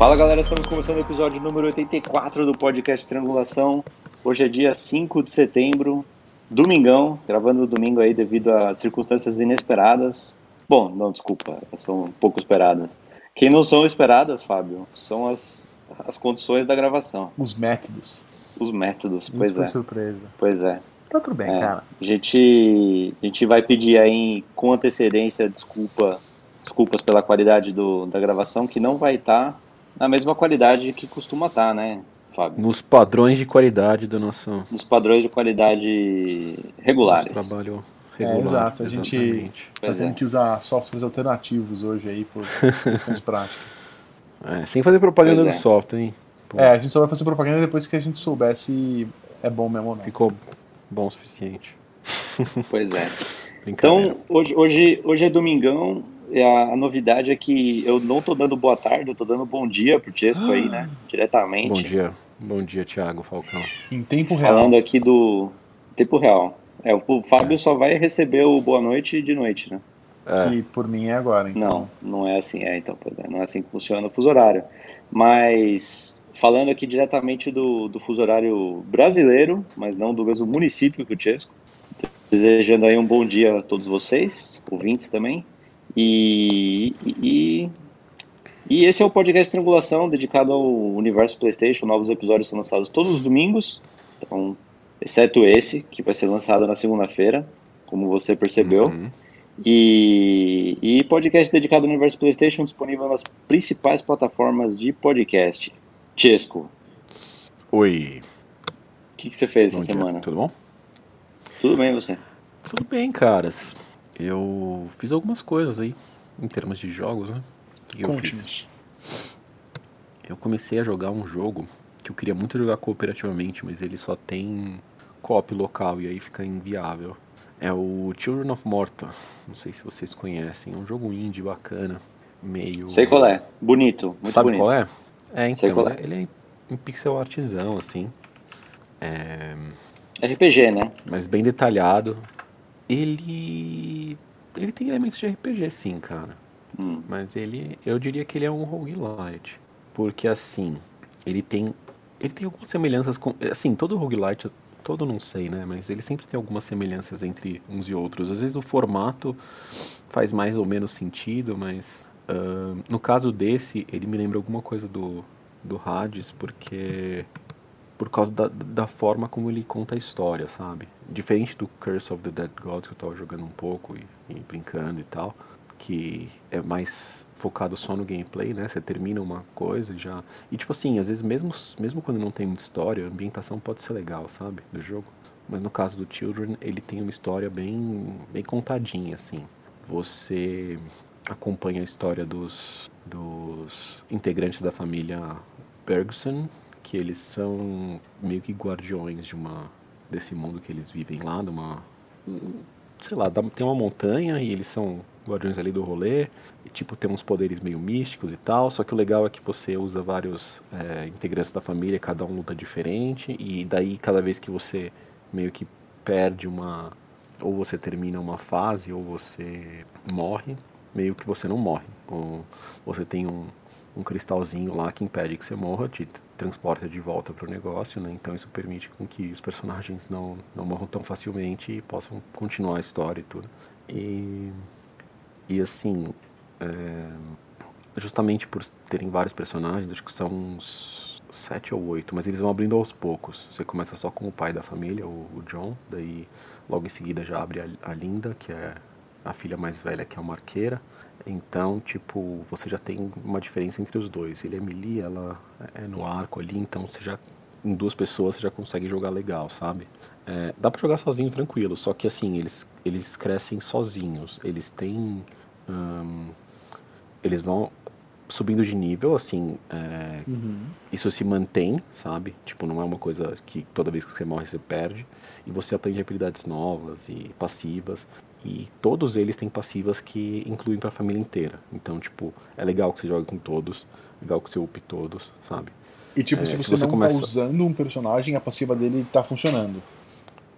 Fala galera, estamos começando o episódio número 84 do podcast Triangulação. Hoje é dia 5 de setembro, domingão, gravando domingo aí devido a circunstâncias inesperadas. Bom, não, desculpa, são pouco esperadas. Quem não são esperadas, Fábio, são as, as condições da gravação. Os métodos. Os métodos, Isso pois foi é. surpresa. Pois é. Tá tudo bem, É. cara. A gente, a gente vai pedir aí com antecedência desculpa, desculpas pela qualidade do, da gravação, que não vai estar na mesma qualidade que costuma estar, né, Fábio? Nos padrões de qualidade do nosso, Nos padrões de qualidade regulares. nosso trabalho É, regular. exato, a gente exatamente. tá Pois tendo é. que usar softwares alternativos hoje aí por questões práticas. É, sem fazer propaganda Pois do é. software, hein? Pô, É, a gente só vai fazer propaganda depois que a gente souber se é bom mesmo ou não. Ficou bom o suficiente. Pois é. Então, hoje, hoje, hoje é domingão. E A, a novidade é que eu não tô dando boa tarde, eu tô dando bom dia pro Chesco aí, né? Diretamente. bom dia. Bom dia, Thiago Falcão. Em tempo real. Falando aqui do tempo real. É, o Fábio só vai receber o boa noite de noite, né? É, Que por mim é agora, então. Não, não é assim, é, então, é, não é assim que funciona o fuso horário. Mas falando aqui diretamente do, do fuso horário brasileiro, mas não do mesmo município que o Chesco, desejando aí um bom dia a todos vocês, ouvintes também. E, e, e esse é o podcast Triangulação, dedicado ao universo PlayStation. Novos episódios são lançados todos os domingos, então, exceto esse, que vai ser lançado na segunda-feira, como você percebeu. uhum. E, e podcast dedicado ao universo PlayStation disponível nas principais plataformas de podcast. Chesco, Oi. o que, que você fez Bom essa dia. semana? Tudo bom? Tudo bem você? Tudo bem, caras. Eu fiz algumas coisas aí, em termos de jogos, né? Que que eu fiz? Eu comecei a jogar um jogo que eu queria muito jogar cooperativamente, mas ele só tem co-op local e aí fica inviável. É o Children of Morta. Não sei se vocês conhecem. É um jogo indie bacana, meio. Sei qual é. Bonito, muito Sabe bonito. qual é? É, Sei então, qual é. ele é em pixel artzão, assim. É, RPG, né? mas bem detalhado. Ele. Ele tem elementos de RPG, sim, cara. Hum, Mas ele, eu diria que ele é um roguelite, porque assim, ele tem, ele tem algumas semelhanças com, assim, todo roguelite, todo não sei, né, mas ele sempre tem algumas semelhanças entre uns e outros. Às vezes o formato faz mais ou menos sentido, mas ah, no caso desse, ele me lembra alguma coisa do do Hades, porque por causa da, da forma como ele conta a história, sabe? Diferente do Curse of the Dead God que eu tava jogando um pouco e, e brincando e tal, que é mais focado só no gameplay, né? Você termina uma coisa e já. E tipo assim, às vezes mesmo, mesmo quando não tem muita história, a ambientação pode ser legal, sabe? Do jogo. Mas no caso do Children, ele tem uma história bem, bem contadinha, assim. Você acompanha a história dos, dos integrantes da família Bergson, que eles são meio que guardiões de uma desse mundo que eles vivem lá, numa sei lá, tem uma montanha e eles são guardiões ali do rolê, e tipo tem uns poderes meio místicos e tal, só que o legal é que você usa vários é, integrantes da família, cada um luta diferente, e daí cada vez que você meio que perde uma ou você termina uma fase ou você morre, meio que você não morre. Ou você tem um, um cristalzinho lá que impede que você morra, te transporta de volta para o negócio, né? Então isso permite com que os personagens não, não morram tão facilmente e possam continuar a história e tudo. E, e assim, é, justamente por terem vários personagens, acho que são uns sete ou oito, mas eles vão abrindo aos poucos. Você começa só com o pai da família, o, o John, daí logo em seguida já abre a, a Linda, que é a filha mais velha, que é uma arqueira. Então, tipo, você já tem uma diferença entre os dois. Ele é melee, ela é no arco ali, então você já em duas pessoas você já consegue jogar legal, sabe? É, dá pra jogar sozinho tranquilo, só que assim, eles, eles crescem sozinhos. Eles têm. hum, eles vão subindo de nível, assim. é, Uhum. isso se mantém, sabe? Tipo, não é uma coisa que toda vez que você morre você perde. E você aprende habilidades novas e passivas. E todos eles têm passivas que incluem pra família inteira. Então, tipo, é legal que você jogue com todos, legal que você upe todos, sabe? E tipo, É, se se você, você não começa- tá usando um personagem, a passiva dele tá funcionando.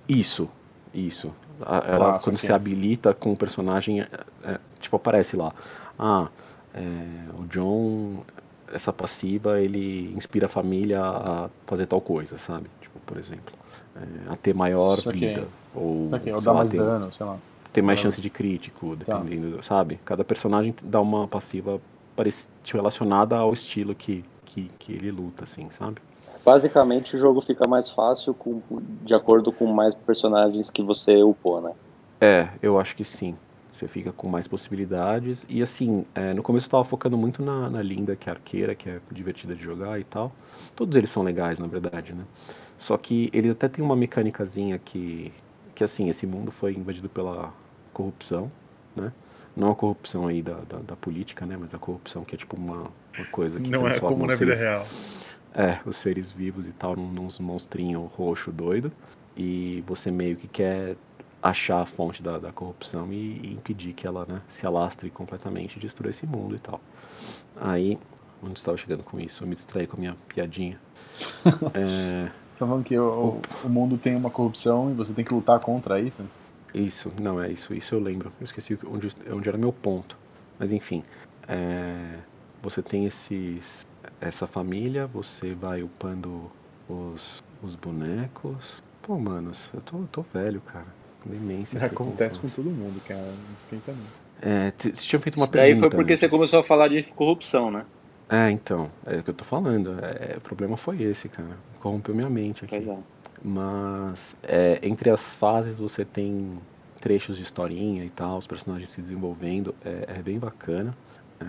Isso, isso. A- Ela, Ah, quando você habilita com o personagem, é- é, tipo, aparece lá. Ah, é, o John essa passiva ele inspira a família a fazer tal coisa, sabe? Tipo, por exemplo, é, a ter maior vida. Ou, ou dar mais ter, dano, sei lá. Ter mais chance de crítico, dependendo, tá. sabe? Cada personagem dá uma passiva relacionada ao estilo que, que, que ele luta, assim, sabe? Basicamente o jogo fica mais fácil com, de acordo com mais personagens que você upou, né? É, eu acho que sim. Você fica com mais possibilidades. E assim, é, no começo eu tava focando muito na, na Linda, que é arqueira, que é divertida de jogar e tal. Todos eles são legais, na verdade, né? Só que ele até tem uma mecânicazinha que, que assim, esse mundo foi invadido pela corrupção, né? Não a corrupção aí da, da, da política, né? Mas a corrupção que é tipo uma, uma coisa que Não é como na vida real. É, os seres vivos e tal, num, uns monstrinhos roxo doido. E você meio que quer achar a fonte da, da corrupção e, e, impedir que ela né, se alastre completamente e destrua esse mundo e tal. Aí, onde estava chegando com isso? Eu me distraí com a minha piadinha. é... Tá falando que o, o, mundo tem uma corrupção e você tem que lutar contra isso? Isso, não, é isso, isso eu lembro. Eu esqueci onde, onde era meu ponto. Mas enfim, é, você tem esses, essa família, você vai upando os, os bonecos. Pô, manos, eu tô, tô velho, cara demência. Acontece com todo mundo, cara. Não esquenta não. É, você tinha feito uma Isso pergunta. Daí foi porque antes. você começou a falar de corrupção, né? É, então. É o que eu tô falando. É, o problema foi esse, cara. Corrompeu minha mente aqui. Pois é. Mas é, entre as fases você tem trechos de historinha e tal, os personagens se desenvolvendo. É, é bem bacana. É...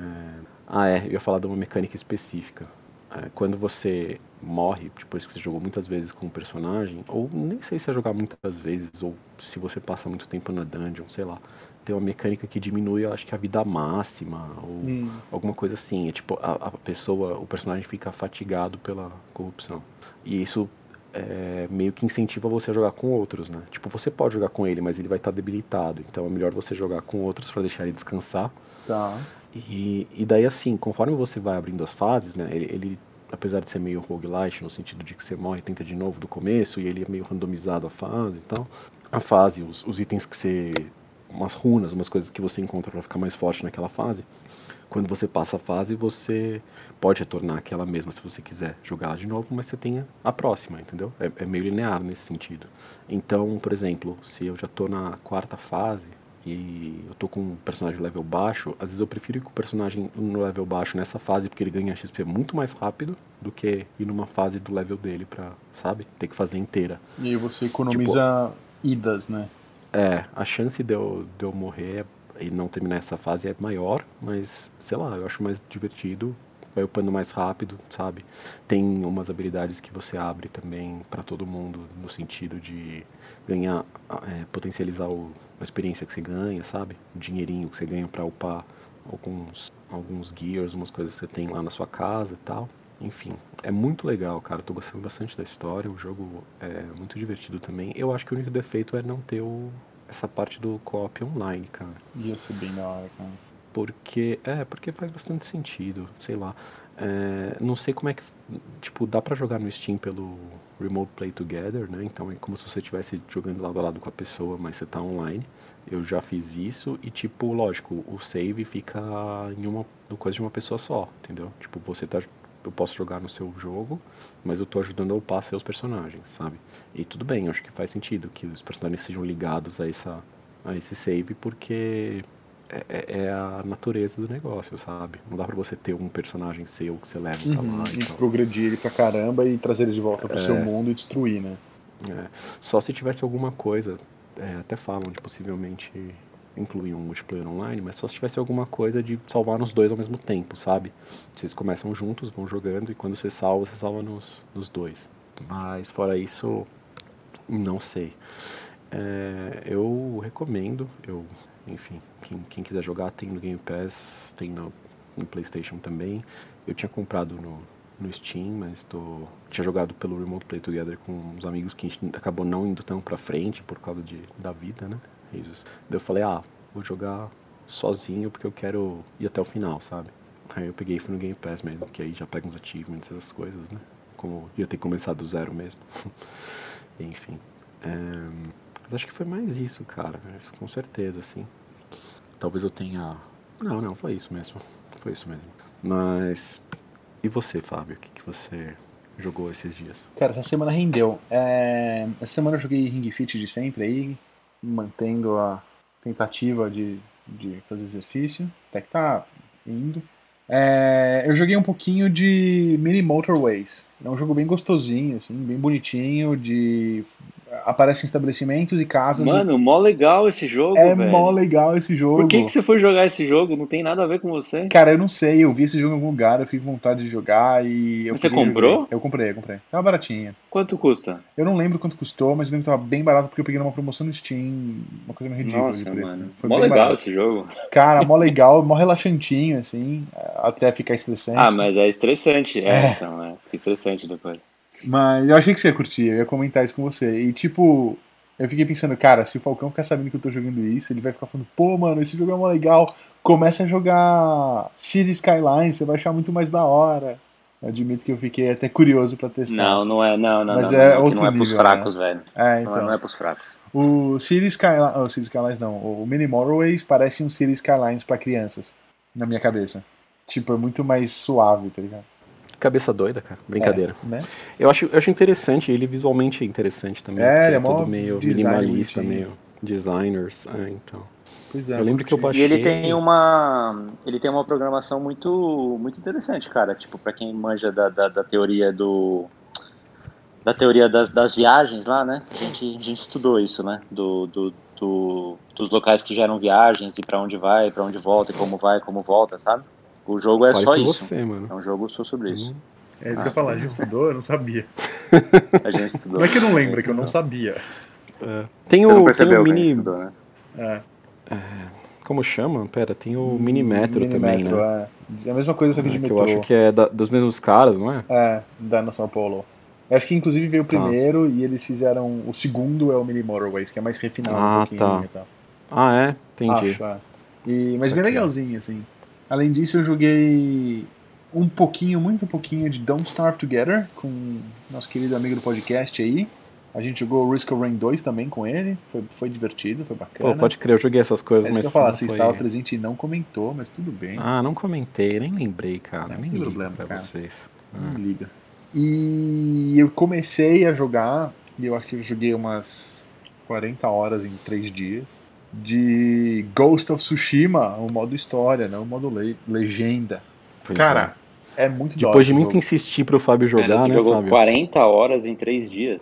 Ah, é. Eu ia falar de uma mecânica específica. É, quando você morre, depois que você jogou muitas vezes com um personagem, ou nem sei se é jogar muitas vezes, ou se você passa muito tempo na dungeon, sei lá, tem uma mecânica que diminui, acho que a vida máxima, ou hum. alguma coisa assim. É tipo, a, a, pessoa, o personagem fica fatigado pela corrupção. E isso é, meio que incentiva você a jogar com outros, né? Tipo, você pode jogar com ele, mas ele vai estar debilitado. Então é melhor você jogar com outros para deixar ele descansar. Tá. E, e daí assim, conforme você vai abrindo as fases, né, ele, ele apesar de ser meio roguelite, no sentido de que você morre e tenta de novo do começo, e ele é meio randomizado a fase e tal, a fase, os, os itens que você. umas runas, umas coisas que você encontra para ficar mais forte naquela fase, quando você passa a fase, você pode retornar aquela mesma se você quiser jogar de novo, mas você tem a próxima, entendeu? É, é meio linear nesse sentido. Então, por exemplo, se eu já estou na quarta fase, e eu tô com um personagem level baixo, às vezes eu prefiro ir com o personagem no level baixo nessa fase, porque ele ganha XP muito mais rápido do que ir numa fase do level dele pra, sabe? Ter que fazer inteira. E aí você economiza tipo, idas, né? É, a chance de eu, de eu morrer e não terminar essa fase é maior, mas sei lá, eu acho mais divertido vai upando mais rápido, sabe? Tem umas habilidades que você abre também para todo mundo, no sentido de ganhar, é, potencializar o, a experiência que você ganha, sabe? O dinheirinho que você ganha para upar alguns, alguns gears, umas coisas que você tem lá na sua casa e tal. Enfim, é muito legal, cara. Tô gostando bastante da história. O jogo é muito divertido também. Eu acho que o único defeito é não ter o, essa parte do co-op online, cara. Ia ser bem da hora, cara. Porque é porque faz bastante sentido sei lá. É, não sei como é que tipo dá para jogar no Steam pelo Remote Play Together né? Então é como se você estivesse jogando lado a lado com a pessoa mas você tá online. Eu já fiz isso e tipo lógico o save fica em uma coisa de uma pessoa só entendeu? Tipo você tá eu posso jogar no seu jogo, mas eu tô ajudando a upar seus personagens, sabe? E tudo bem, acho que faz sentido que os personagens sejam ligados a essa a esse save porque é, é, é, a natureza do negócio, sabe? Não dá pra você ter um personagem seu que você leva pra uhum, lá. E, e progredir ele pra caramba e trazer ele de volta pro é, seu mundo e destruir, né? É. Só se tivesse alguma coisa, é, até falam de possivelmente incluir um multiplayer online, mas só se tivesse alguma coisa de salvar nos dois ao mesmo tempo, sabe? Vocês começam juntos, vão jogando e quando você salva, você salva nos, nos dois. Mas fora isso, não sei. É, eu recomendo, eu enfim, quem, quem, quiser jogar tem no Game Pass, tem no, no PlayStation também. Eu tinha comprado no, no Steam, mas tô, tinha jogado pelo Remote Play Together com uns amigos que a gente acabou não indo tão pra frente por causa de, da vida, né? Jesus. Daí eu falei, ah, vou jogar sozinho porque eu quero ir até o final, sabe? Aí eu peguei e fui no Game Pass mesmo, que aí já pega uns achievements, essas coisas, né? Como ia ter começado do zero mesmo. Enfim. É... Acho que foi mais isso, cara. Isso, com certeza, assim. Talvez eu tenha. Não, não, foi isso mesmo. Foi isso mesmo. Mas. E você, Fábio, o que, que você jogou esses dias? Cara, essa semana rendeu. É, essa semana eu joguei Ring Fit de sempre aí, mantendo a tentativa de, de fazer exercício. Até que tá indo. É, eu joguei um pouquinho de Mini Motorways. É um jogo bem gostosinho, assim, bem bonitinho, de aparecem estabelecimentos e casas. Mano, mó legal esse jogo, é velho. mó legal esse jogo. Por que, que você foi jogar esse jogo? Não tem nada a ver com você. Cara, eu não sei, eu vi esse jogo em algum lugar, eu fiquei com vontade de jogar e eu Você e comprou? joguei. Eu comprei, eu comprei. Tava baratinha. Quanto custa? Eu não lembro quanto custou, mas eu lembro que tava bem barato porque eu peguei numa promoção no Steam, uma coisa meio ridícula Nossa, de preço. mano. Foi Mó legal barato. esse jogo. Cara, mó legal, mó relaxantinho, assim, até ficar estressante. Ah, mas é estressante. É, É. então, é. Fica estressante depois. Mas eu achei que você ia curtir, eu ia comentar isso com você. E tipo, eu fiquei pensando, cara, se o Falcão ficar sabendo que eu tô jogando isso, ele vai ficar falando, pô, mano, esse jogo é mó legal. Começa a jogar City Skyline, você vai achar muito mais da hora. Eu admito que eu fiquei até curioso pra testar. Não, não é, não, não, Mas não, é não, outro não é pros nível, fracos, velho. É, Não, é- então. não é pros fracos. O City Skylines, oh, City Skylines não, o Mini Motorways parece um City Skylines pra crianças, na minha cabeça. Tipo, é muito mais suave, tá ligado? Cabeça doida, cara. Brincadeira. É, né? Eu, acho, eu acho interessante, ele visualmente é interessante também. É, ele é é todo meio minimalista, bonitinho. meio designers. É, então. Pois é. Eu lembro que eu curti. E ele tem uma. Ele tem uma programação muito, muito interessante, cara. Tipo, pra quem manja da, da, da teoria do. Da teoria das, das viagens lá, né? A gente, a gente estudou isso, né? Do, do, do- dos locais que geram viagens e pra onde vai, pra onde volta, e como vai, como volta, sabe? O jogo é Fale só isso. você, mano. É um jogo só sobre isso. Hum. É isso que eu ia falar, a gente estudou, eu não sabia. A gente estudou. Não é que eu não lembro, é que eu não sabia. É. Tem Você o, não tem percebeu o mini. estudou, né? É. Como chama? Pera, tem o mini metro Mini também, Metro, né? é. É a mesma coisa, só que de É, que metrô. eu acho que é da- dos mesmos caras, não é? É, da no São Paulo. Eu acho que inclusive veio o Tá. primeiro e eles fizeram. O segundo é o Mini Motorways, que é mais refinado Ah, um pouquinho tá. e tal. Ah, é? Entendi. Acho, é. E, mas Isso bem legalzinho, assim. Além disso, eu joguei um pouquinho, muito pouquinho de Don't Starve Together com nosso querido amigo do podcast aí. A gente jogou Risk of Rain 2 também com ele. Foi, foi divertido, foi bacana. Pô, pode crer, eu joguei essas coisas, É mas que eu falar, você foi- estava presente e não comentou, mas tudo bem. Ah, não comentei, nem lembrei, cara. Não nem problema, pra cara. vocês. Não Ah. liga. E eu comecei a jogar, e eu acho que eu joguei umas 40 horas em 3 dias, de Ghost of Tsushima, o modo história, não o modo le- legenda. Pois Cara, é muito da hora Depois de muito jogo. insistir pro Fábio jogar, você né, jogou Fábio? 40 horas em 3 dias.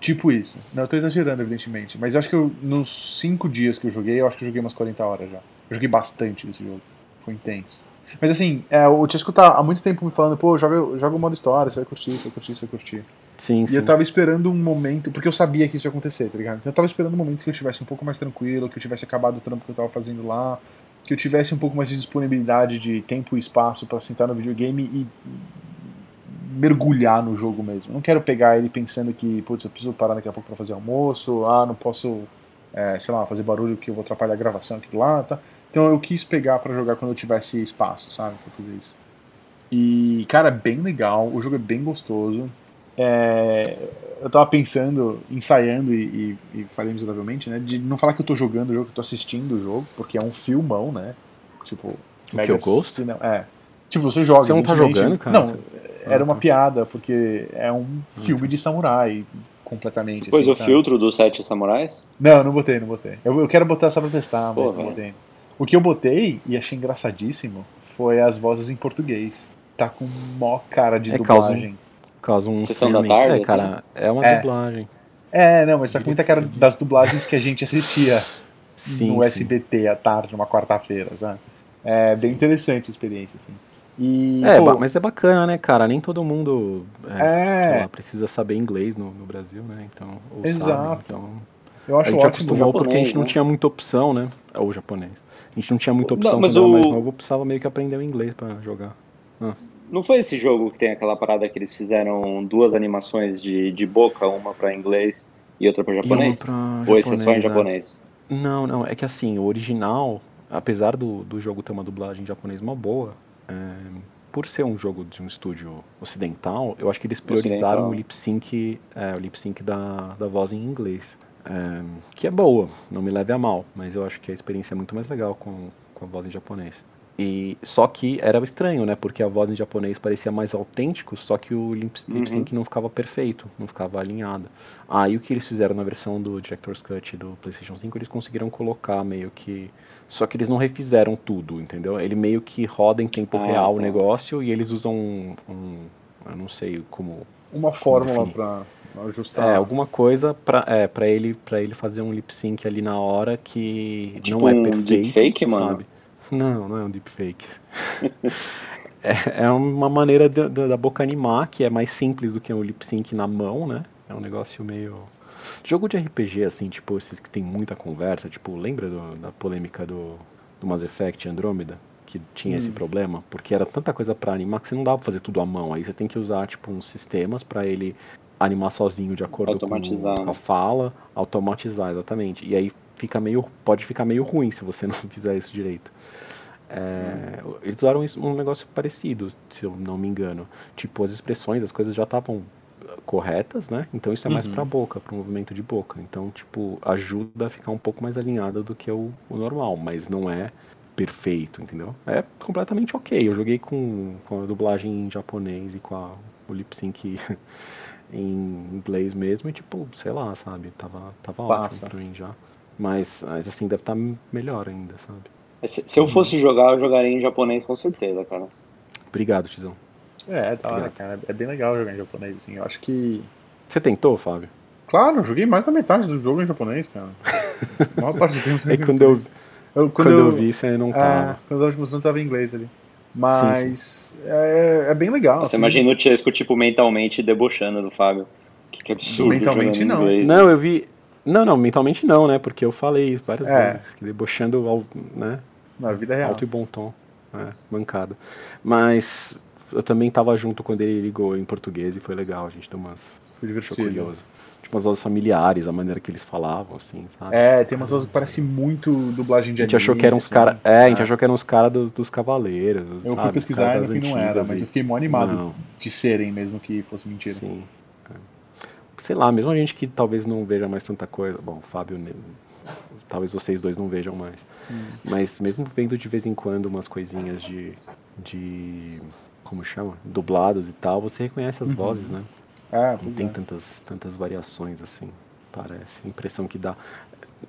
Tipo isso. Não, eu tô exagerando, evidentemente. Mas eu acho que eu, nos 5 dias que eu joguei, eu acho que eu joguei umas 40 horas já. Eu joguei bastante esse jogo. Foi intenso. Mas assim, é, o Tiesco tá há muito tempo me falando, pô, joga, joga o modo história, você vai curtir, você vai curtir, você vai curtir. Sim, E sim. eu tava esperando um momento, porque eu sabia que isso ia acontecer, tá ligado? Então eu tava esperando um momento que eu estivesse um pouco mais tranquilo, que eu tivesse acabado o trampo que eu tava fazendo lá, que eu tivesse um pouco mais de disponibilidade de tempo e espaço pra sentar no videogame e mergulhar no jogo mesmo. Não quero pegar ele pensando que, putz, eu preciso parar daqui a pouco pra fazer almoço, ah, não posso, é, sei lá, fazer barulho que eu vou atrapalhar a gravação aqui lá, tá? Então eu quis pegar pra jogar quando eu tivesse espaço, sabe, pra fazer isso. E, cara, é bem legal, o jogo é bem gostoso. É, eu tava pensando, ensaiando e, e, e falei miseravelmente, né? De não falar que eu tô jogando o jogo, que eu tô assistindo o jogo, porque é um filmão, né? Tipo. O que, o Ghost? cine- É. Tipo, você joga. Você não tá jogando, cara? Não, Você- era Ah, uma tá. piada, porque é um filme de samurai, completamente. Você pôs assim, o sabe? filtro dos Sete Samurais? Não, não botei, não botei. Eu, eu quero botar só pra testar, mas Pô, não botei. O que eu botei, e achei engraçadíssimo, foi as vozes em português. Tá com mó cara de É, causa dublagem. Caso um Sessão da estranhamento. tarde, É, cara, é uma É. dublagem. É, não, mas tá com muita cara das dublagens que a gente assistia Sim, no sim. SBT à tarde, numa quarta-feira, sabe? É bem interessante a experiência, assim. E, É, pô, mas é bacana, né, cara? Nem todo mundo é, é, lá, precisa saber inglês no, no Brasil, né? Então, ou sabe, Exato. então, eu a acho gente ótimo. acostumou porque a japonês, gente não né? tinha muita opção, né? Ou japonês. A gente não tinha muita Não, opção mas quando era mais o- novo, eu precisava meio que aprender o inglês pra jogar. Não foi esse jogo que tem aquela parada que eles fizeram duas animações de, de boca, uma pra inglês e outra uma japonês? pra Ou esse é só em né? japonês? Não, não, é que assim, o original, apesar do, do jogo ter uma dublagem em japonês uma boa, é, por ser um jogo de um estúdio ocidental, eu acho que eles priorizaram Ocidental. o lip sync, é, o lip sync da, da voz em inglês. É, que é boa, não me leve a mal, mas eu acho que a experiência é muito mais legal com, com a voz em japonês. E, só que era estranho, né? Porque a voz em japonês parecia mais autêntico, só que o lip, lip sync uhum. não ficava perfeito, não ficava alinhado. Aí ah, o que eles fizeram na versão do Director's Cut do PlayStation 5, eles conseguiram colocar meio que. Só que eles não refizeram tudo, entendeu? Ele meio que roda em tempo ah, real tá. o negócio e eles usam um, um. Eu não sei como. Uma fórmula para ajustar. É, alguma coisa para é, pra ele, pra ele fazer um lip sync ali na hora que tipo não é perfeito. Um fake, mano. Não, não é um deepfake. é, é uma maneira de, de, da boca animar, que é mais simples do que um lip sync na mão, né? É um negócio meio. Jogo de RPG, assim, tipo, esses que tem muita conversa, tipo, lembra do, da polêmica do, do Mass Effect Andromeda? Que tinha hum. esse problema, porque era tanta coisa para animar que você não dava pra fazer tudo à mão. Aí você tem que usar, tipo, uns sistemas para ele animar sozinho de acordo com, com a né? fala, automatizar, exatamente. E aí fica meio, pode ficar meio ruim se você não fizer isso direito. É, eles usaram um negócio parecido, se eu não me engano. Tipo, as expressões, as coisas já estavam corretas, né? Então isso é mais uhum. para boca, para o movimento de boca. Então, tipo, ajuda a ficar um pouco mais alinhada do que o, o, normal, mas não é perfeito, entendeu? É completamente ok. Eu joguei com, com a dublagem em japonês e com a, o lip sync em inglês mesmo e, tipo, sei lá, sabe? Tava, tava ótimo pra mim já. Mas, mas assim, deve estar tá melhor ainda, sabe? Se, se, eu fosse jogar, eu jogaria em japonês com certeza, cara. Obrigado, Tizão. É, da hora, cara. É bem legal jogar em japonês, assim. Eu acho que. Você tentou, Fábio? Claro, joguei mais da metade do jogo em japonês, cara. A maior parte do tempo. é quando eu, eu, quando, quando eu, eu, vi, você não tava. É, quando eu não tava em inglês ali. Mas sim, sim. É, é, bem legal. Você assim. imagina o Chesco, tipo, mentalmente debochando do Fábio. Que, que absurdo. Mentalmente não. Inglês, não, eu vi. Não, não, mentalmente não, né? Porque eu falei várias é. vezes, debochando, ao, né? Na vida real. Alto e bom tom, é, mancada. Mas eu também tava junto quando ele ligou em português e foi legal, a gente deu umas... Foi divertido. curioso. Tipo, umas vozes familiares, a maneira que eles falavam, assim, sabe? É, tem umas vozes que parecem muito dublagem de A gente anime, achou que eram os caras... Assim. É, a gente é. achou que eram os caras dos, dos cavaleiros, Eu sabe? fui pesquisar e no fim não era, mas eu fiquei mó animado não. de serem, mesmo que fosse mentira. Sim sei lá, mesmo a gente que talvez não veja mais tanta coisa, bom, Fábio, talvez vocês dois não vejam mais, hum. mas mesmo vendo de vez em quando umas coisinhas de, de como chama, dublados e tal, você reconhece as uhum. vozes, né? Ah, não tem é. tantas, tantas variações assim, parece, a impressão que dá,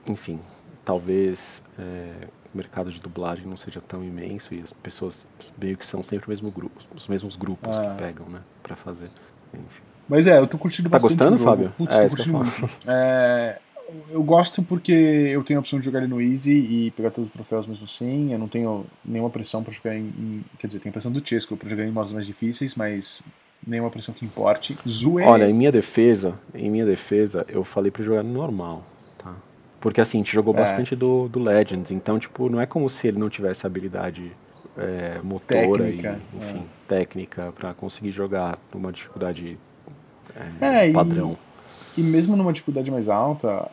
enfim, talvez é, o mercado de dublagem não seja tão imenso e as pessoas meio que são sempre o mesmo grupo, os mesmos grupos ah. que pegam, né, para fazer, enfim. Mas é, eu tô curtindo tá bastante. Tá gostando, Fábio? Putz, é, tô curtindo muito. É, eu gosto porque eu tenho a opção de jogar ele no Easy e pegar todos os troféus mesmo assim. Eu não tenho nenhuma pressão para jogar em, em, Quer dizer, tenho pressão do Chesco para jogar em modos mais difíceis, mas nenhuma pressão que importe. Zoe... Olha, em minha defesa, em minha defesa, eu falei para jogar no normal, tá? Porque assim, a gente jogou é. bastante do, do Legends, então, tipo, não é como se ele não tivesse habilidade é, motora técnica, e, enfim, é. técnica para conseguir jogar numa dificuldade é, padrão. E, e mesmo numa dificuldade mais alta,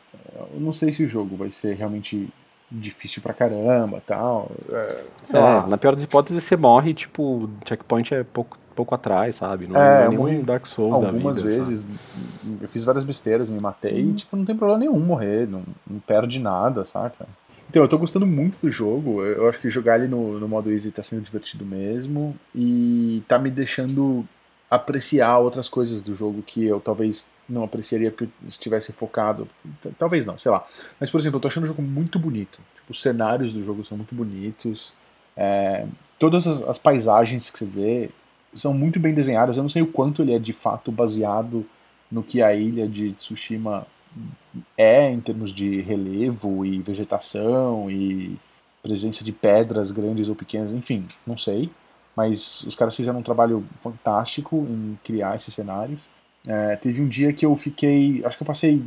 eu não sei se o jogo vai ser realmente difícil pra caramba tal. É, é na pior das hipóteses você morre, tipo, checkpoint é pouco, pouco atrás, sabe? Não é, é nenhum Dark Souls Algumas vida, vezes sabe? eu fiz várias besteiras, me matei hum. e tipo, não tem problema nenhum morrer, não, não perde nada, saca? Então, eu tô gostando muito do jogo. Eu acho que jogar ele no, no modo easy tá sendo divertido mesmo. E tá me deixando apreciar outras coisas do jogo que eu talvez não apreciaria porque eu estivesse focado. Talvez não, sei lá. Mas, por exemplo, eu tô achando o jogo muito bonito. Tipo, os cenários do jogo são muito bonitos. É, todas as, as, paisagens que você vê são muito bem desenhadas. Eu não sei o quanto ele é de fato baseado no que a ilha de Tsushima é em termos de relevo e vegetação e presença de pedras grandes ou pequenas, enfim, não sei mas os caras fizeram um trabalho fantástico em criar esses cenários. É, teve um dia que eu fiquei, acho que eu passei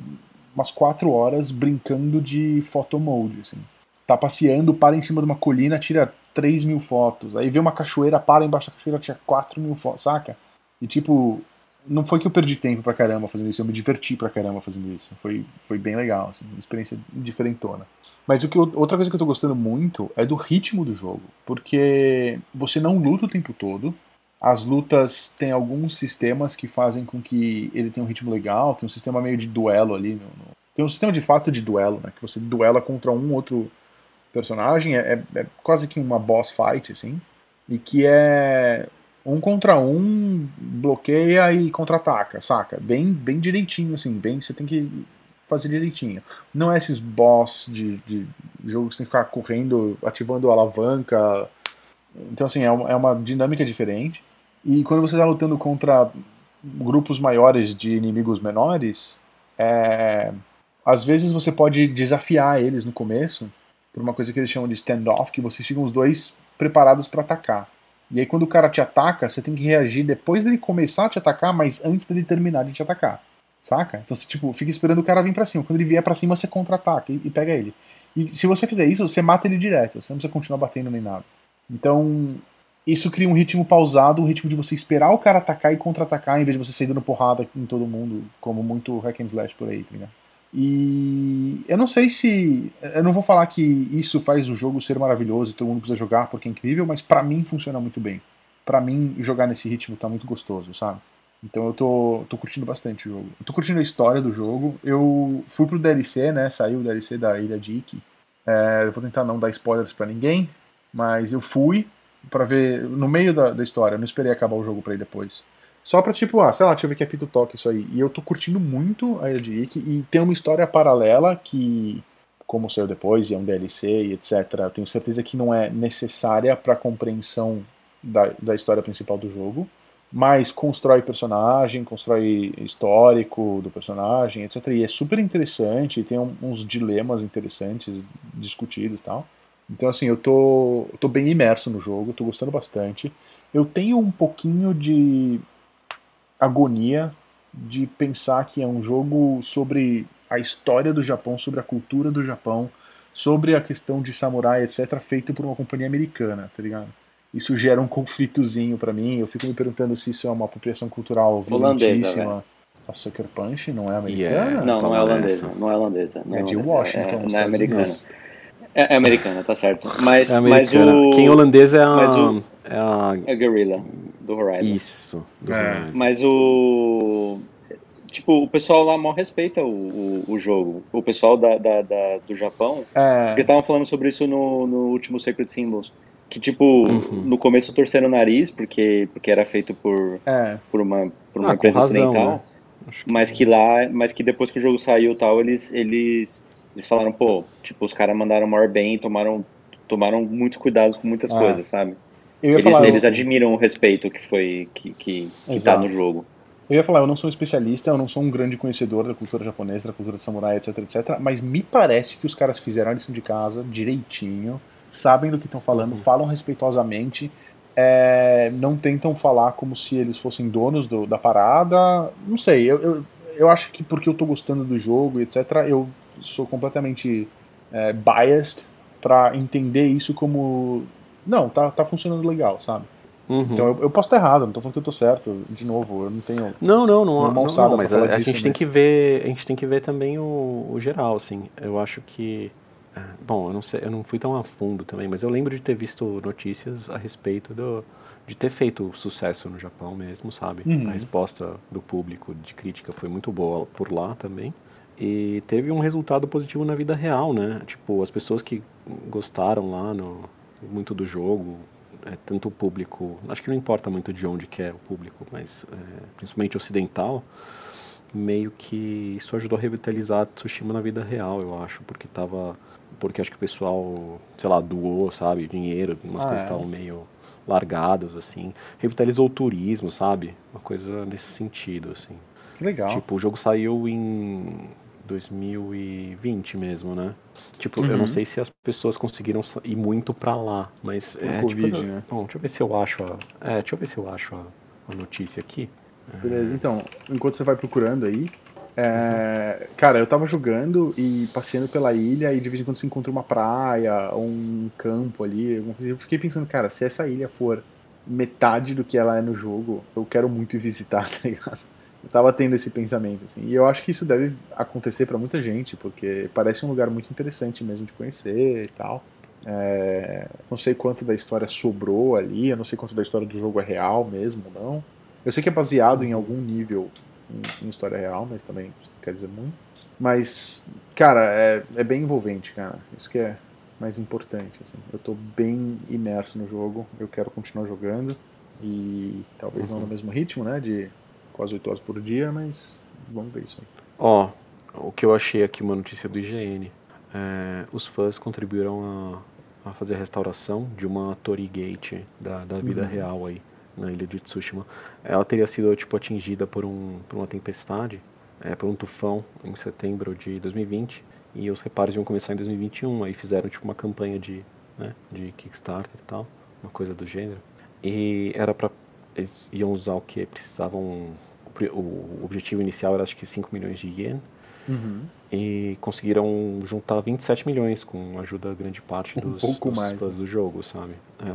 umas quatro horas brincando de photo mode, assim. Tá passeando, para em cima de uma colina, tira 3 mil fotos. Aí vê uma cachoeira, para embaixo da cachoeira, tira 4 mil fotos, saca? E tipo, não foi que eu perdi tempo pra caramba fazendo isso, eu me diverti pra caramba fazendo isso. Foi, foi bem legal, assim, uma experiência diferentona. Mas o que outra coisa que eu tô gostando muito é do ritmo do jogo, porque você não luta o tempo todo. As lutas têm alguns sistemas que fazem com que ele tenha um ritmo legal, tem um sistema meio de duelo ali. No, no... Tem um sistema de fato de duelo, né? Que você duela contra um outro personagem, é, é, é quase que uma boss fight, assim, e que é um contra um, bloqueia e contra-ataca, saca? Bem, bem direitinho, assim, bem, você tem que fazer direitinho. Não é esses boss de, de jogo que você tem que ficar correndo, ativando a alavanca. Então, assim, é uma, é uma dinâmica diferente. E quando você está lutando contra grupos maiores de inimigos menores, é... às vezes você pode desafiar eles no começo por uma coisa que eles chamam de standoff, que vocês ficam os dois preparados para atacar. E aí quando o cara te ataca, você tem que reagir depois dele começar a te atacar, mas antes dele terminar de te atacar. Saca? Então você tipo, fica esperando o cara vir para cima. Quando ele vier para cima, você contra-ataca e, e, pega ele. E se você fizer isso, você mata ele direto. Você não precisa continuar batendo nem nada. Então, isso cria um ritmo pausado, um ritmo de você esperar o cara atacar e contra-atacar, em vez de você sair dando porrada em todo mundo, como muito hack and slash por aí, tá ligado? E eu não sei se. Eu não vou falar que isso faz o jogo ser maravilhoso e todo mundo precisa jogar porque é incrível, mas para mim funciona muito bem. para mim, jogar nesse ritmo tá muito gostoso, sabe? Então eu tô, tô curtindo bastante o jogo. Eu tô curtindo a história do jogo. Eu fui pro DLC, né? Saiu o DLC da Ilha de Iki. É, eu vou tentar não dar spoilers para ninguém, mas eu fui para ver no meio da, da história. Eu não esperei acabar o jogo pra ir depois. Só pra tipo, ah, sei lá, deixa eu ver que é Pito Toque isso aí. E eu tô curtindo muito a Ilha de Ikki e tem uma história paralela que, como saiu depois, e é um DLC e etc., eu tenho certeza que não é necessária pra compreensão da, da história principal do jogo. Mas constrói personagem, constrói histórico do personagem, etc. E é super interessante, tem uns dilemas interessantes discutidos e tal. Então, assim, eu tô, tô bem imerso no jogo, tô gostando bastante. Eu tenho um pouquinho de agonia de pensar que é um jogo sobre a história do Japão, sobre a cultura do Japão, sobre a questão de samurai, etc., feito por uma companhia americana, tá ligado? Isso gera um conflitozinho para mim. Eu fico me perguntando se isso é uma apropriação cultural violentíssima. A Sucker Punch não é americana? Yeah. Não, não é holandesa. Não é holandesa. Não é, é de Washington, é, é, não é americana. É, é, americana, tá certo. Mas, é mas o. Quem holandês é a. O, é a. É Guerrilla, do Horizon. Isso. Do é. Mas o. Tipo, o pessoal lá mal respeita o, o, o jogo. O pessoal da, da, da do Japão. É. Porque estavam falando sobre isso no, no último Sacred Symbols. Que, tipo, Uhum. no começo torcendo o nariz, porque, porque era feito por, É. por uma, por uma Ah, empresa razão, ocidental. né? Que- Mas que lá, mas que depois que o jogo saiu e tal, eles, eles, eles falaram, pô, tipo, os caras mandaram o maior bem, tomaram, tomaram muitos cuidados com muitas Ah. coisas, sabe? Eu ia Eles, falar, eles eu, admiram o respeito que foi, que, que, que tá no jogo. eu ia falar, eu não sou um especialista, eu não sou um grande conhecedor da cultura japonesa, da cultura samurai, etc, etc, mas me parece que os caras fizeram a lição de casa direitinho, sabem do que estão falando, Uhum. falam respeitosamente, é, não tentam falar como se eles fossem donos do- da parada. Não sei, eu, eu, eu acho que porque eu tô gostando do jogo, etc., eu sou completamente é, biased pra entender isso como. Não, tá, tá funcionando legal, sabe? Uhum. Então eu, eu posso estar errado, não tô falando que eu tô certo. De novo, eu não tenho. Não, não, não, não, não, mas a, a gente tem que ver, a gente tem que ver também o, o geral, assim. Eu acho que, é, bom, eu não sei, eu não fui tão a fundo também, mas eu lembro de ter visto notícias a respeito do, de ter feito sucesso no Japão mesmo, sabe? Uhum. A resposta do público de crítica foi muito boa por lá também. E teve um resultado positivo na vida real, né? Tipo, as pessoas que gostaram lá no, muito do jogo, é, tanto o público, acho que não importa muito de onde que é o público, mas é, principalmente ocidental, meio que isso ajudou a revitalizar Tsushima na vida real, eu acho, porque tava, porque acho que o pessoal, sei lá, doou, sabe, dinheiro, umas Ah, coisas é? estavam meio largadas, assim, revitalizou o turismo, sabe, uma coisa nesse sentido, assim. Que legal. Tipo, o jogo saiu em 2020 mesmo, né? Tipo, eu Uhum. não sei se as pessoas conseguiram ir muito pra lá, mas Por é, Covid, tipo, né? Bom, deixa eu ver se eu acho a, é, deixa eu ver se eu acho a, a notícia aqui. Beleza, então, enquanto você vai procurando aí. é, Cara, eu tava jogando e passeando pela ilha e de vez em quando você encontra uma praia ou um campo ali, alguma coisa. Eu fiquei pensando, cara, se essa ilha for metade do que ela é no jogo, eu quero muito ir visitar, tá ligado? Eu tava tendo esse pensamento, assim. E eu acho que isso deve acontecer pra muita gente, porque parece um lugar muito interessante mesmo de conhecer e tal. É, não sei quanto da história sobrou ali, eu não sei quanto da história do jogo é real mesmo ou não. Eu sei que é baseado em algum nível em, em história real, mas também não quer dizer muito. Mas, cara, é, é bem envolvente, cara. Isso que é, mais importante. Assim. Eu tô bem imerso no jogo, eu quero continuar jogando e talvez não no mesmo ritmo, né, de quase 8 horas por dia, mas vamos ver isso aí. Ó, o que eu achei aqui, uma notícia do IGN. É, os fãs contribuíram a, a, fazer a restauração de uma Torii Gate da, da vida uhum. real aí, na ilha de Tsushima. Ela teria sido, tipo, atingida por, um, por uma tempestade, é, por um tufão, em setembro de 2020, e os reparos iam começar em 2021, aí fizeram, tipo, uma campanha de, né, de Kickstarter e tal, uma coisa do gênero. E era pra... eles iam usar o que precisavam... O objetivo inicial era, acho que, 5 milhões de ien, Uhum. E conseguiram juntar 27 milhões com ajuda grande parte dos, um dos mais, fãs do jogo, sabe? É.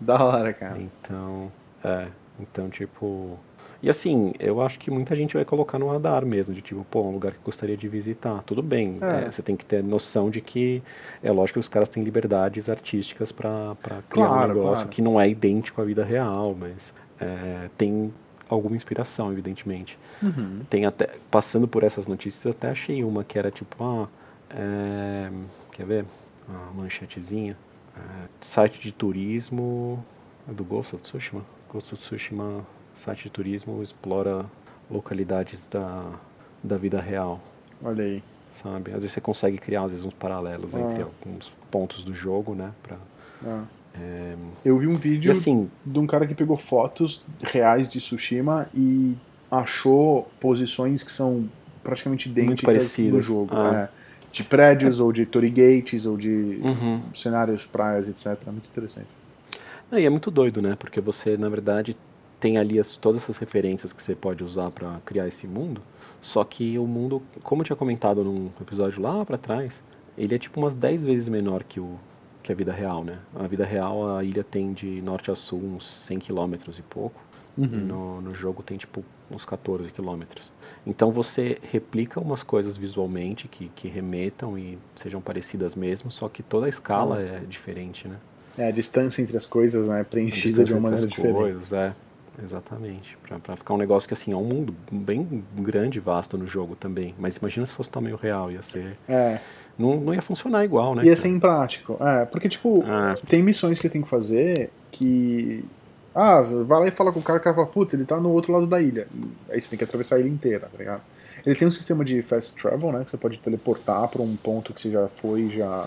Da hora, cara. Então, é. Então, tipo. E assim, eu acho que muita gente vai colocar no radar mesmo, de tipo, pô, um lugar que gostaria de visitar. Tudo bem, É. é, você tem que ter noção de que é lógico que os caras têm liberdades artísticas pra pra criar Claro, um negócio claro. que não é idêntico à vida real, mas é, tem alguma inspiração, evidentemente. Uhum. Tem até, passando por essas notícias, eu até achei uma que era tipo, ah, é, quer ver? Uma manchetezinha. É, site de turismo é do Ghost of Tsushima. Ghost of Tsushima, site de turismo, explora localidades da, da vida real, Olha aí. sabe? Às vezes você consegue criar, às vezes, uns paralelos Ah. entre alguns pontos do jogo, né? Pra, Ah. É, Eu vi um vídeo assim, de um cara que pegou fotos reais de Tsushima e achou posições que são praticamente idênticas do jogo. Ah. é. de prédios, ou de Torii ou de uhum. cenários, praias, etc. Muito interessante. Não, e é muito doido, né? Porque você, na verdade, tem ali as, todas essas referências que você pode usar para criar esse mundo. Só que o mundo, como eu tinha comentado num episódio lá pra trás, ele é tipo umas 10 vezes menor que, o, que a vida real, né? A vida real, a ilha tem de norte a sul uns 100 quilômetros e pouco. E no, no jogo tem tipo uns 14 quilômetros. Então você replica umas coisas visualmente que, que remetam e sejam parecidas mesmo, só que toda a escala é diferente, né? É, a distância entre as coisas né, é preenchida de uma entre maneira as diferente. Coisas, é, exatamente. Pra, pra ficar um negócio que assim, é um mundo bem grande e vasto no jogo também. Mas imagina se fosse tamanho real, ia ser. É, Não, não ia funcionar igual, né? ia cara? ser imprático. É, porque, tipo, Ah, tem missões que eu tenho que fazer que. Ah, vai lá e fala com o cara, o cara fala, putz, ele tá no outro lado da ilha. E Aí você tem que atravessar a ilha inteira, tá ligado? Ele tem um sistema de fast travel, né? Que você pode teleportar pra um ponto que você já foi e já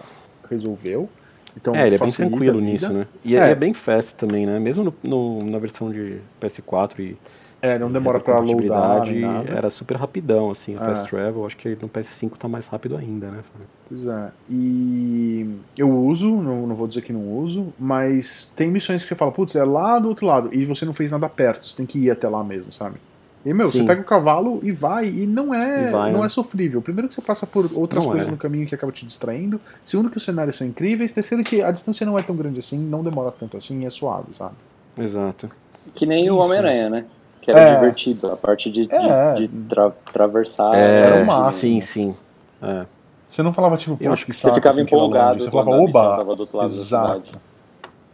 resolveu. Então, é, ele é bem tranquilo nisso, né? E É. é, é bem fast também, né? Mesmo no, no- na versão de PS4 e É, não demora pra loadar era super rapidão, assim, o É. fast travel. Acho que no PS5 tá mais rápido ainda, né? Pois é. E eu uso, não, não vou dizer que não uso, mas tem missões que você fala, putz, é lá do outro lado, e você não fez nada perto, você tem que ir até lá mesmo, sabe? E, meu, você Sim. pega o cavalo e vai, e não é, E vai, não né? é sofrível. Primeiro que você passa por outras Não coisas é. no caminho que acaba te distraindo. Segundo que os cenários são incríveis. Terceiro que a distância não é tão grande assim, não demora tanto assim, é suave, sabe? Exato. Que nem o Isso, Homem-Aranha, né? Que era É. divertido, a parte de, de, É. de tra- atravessar. É, era o máximo. Sim, sim. É. Você não falava tipo, Eu acho que que Você saco, ficava empolgado. Você falava, oba, tava do outro lado exato.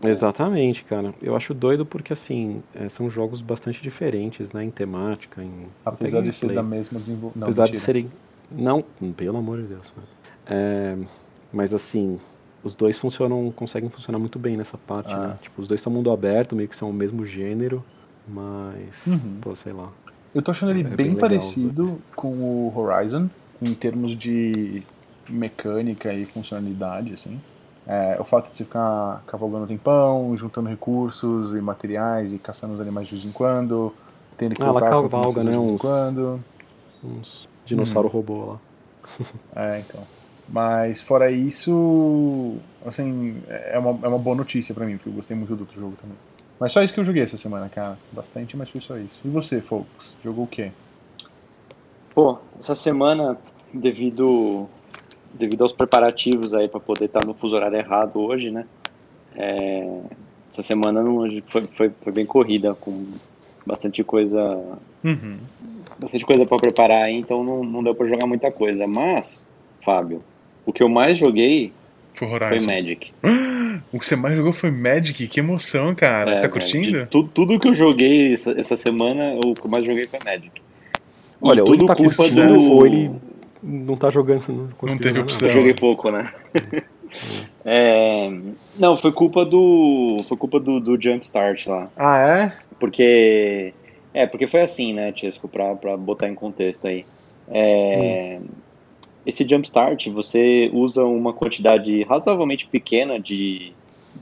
Exatamente, cara. Eu acho doido porque, assim, é, são jogos bastante diferentes, né? Em temática, em. Apesar de ser gameplay. da mesma desenvolvimento. Apesar de serem. Não, pelo amor de Deus. É, mas assim, os dois funcionam, conseguem funcionar muito bem nessa parte, Ah. né? Tipo, os dois são mundo aberto, meio que são o mesmo gênero, mas. Uhum. Pô, sei lá. Eu tô achando ele É bem, bem legal, parecido com o Horizon, em termos de mecânica e funcionalidade, assim. É, o fato de você ficar cavalgando um tempão, juntando recursos e materiais e caçando os animais de vez em quando, tendo que Ah, ela lutar cavalga, coisas de né, vez em quando. Uns dinossauro robô lá. É, então. Mas fora isso, assim, é uma, é uma boa notícia pra mim, porque eu gostei muito do outro jogo também. Mas só isso que eu joguei essa semana, cara. Bastante, mas foi só isso. E você, folks? Jogou o quê? Pô, essa semana, devido, devido aos preparativos aí para poder estar no fuso horário errado hoje, né? é, essa semana não, foi, foi, foi bem corrida, com bastante coisa Uhum. bastante coisa para preparar aí, então não, não deu para jogar muita coisa. Mas, Fábio, o que eu mais joguei Foi foi Horizon. Magic. O que você mais jogou foi Magic? Que emoção, cara. É, tá curtindo? tu- tudo que eu joguei essa, essa semana, o que eu mais joguei foi Magic. Olha, ou ele tudo tá culpa do- ou ele não tá jogando. Não, conseguiu teve opção. Eu joguei pouco, né? É, não, foi culpa do. Foi culpa do, do Jumpstart lá. Ah, é? Porque. É, porque foi assim, né, Tiesco, pra, pra botar em contexto aí. É, hum. Esse Jumpstart, você usa uma quantidade razoavelmente pequena de,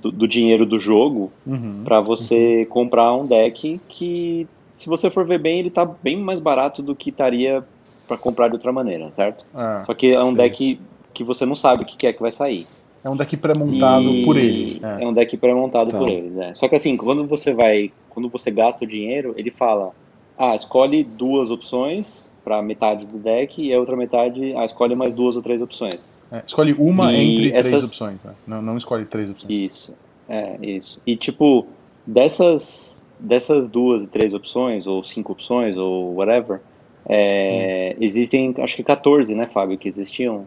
do, do dinheiro do jogo uhum. para você uhum. comprar um deck que, se você for ver bem, ele tá bem mais barato do que estaria para comprar de outra maneira, certo? Ah, Só que é um sim. deck que você não sabe o que é que vai sair. É um deck pré-montado por eles. É, é um deck pré-montado então. por eles, é. Só que assim, quando você vai, quando você gasta o dinheiro, ele fala, ah, escolhe duas opções para metade do deck e a outra metade, ah, escolhe mais duas ou três opções. É, escolhe uma e entre essas... três opções, né? Não, não escolhe três opções. Isso, é, isso. E tipo, dessas, dessas duas e três opções, ou cinco opções, ou whatever, é, hum. existem, acho que 14, né, Fábio, que existiam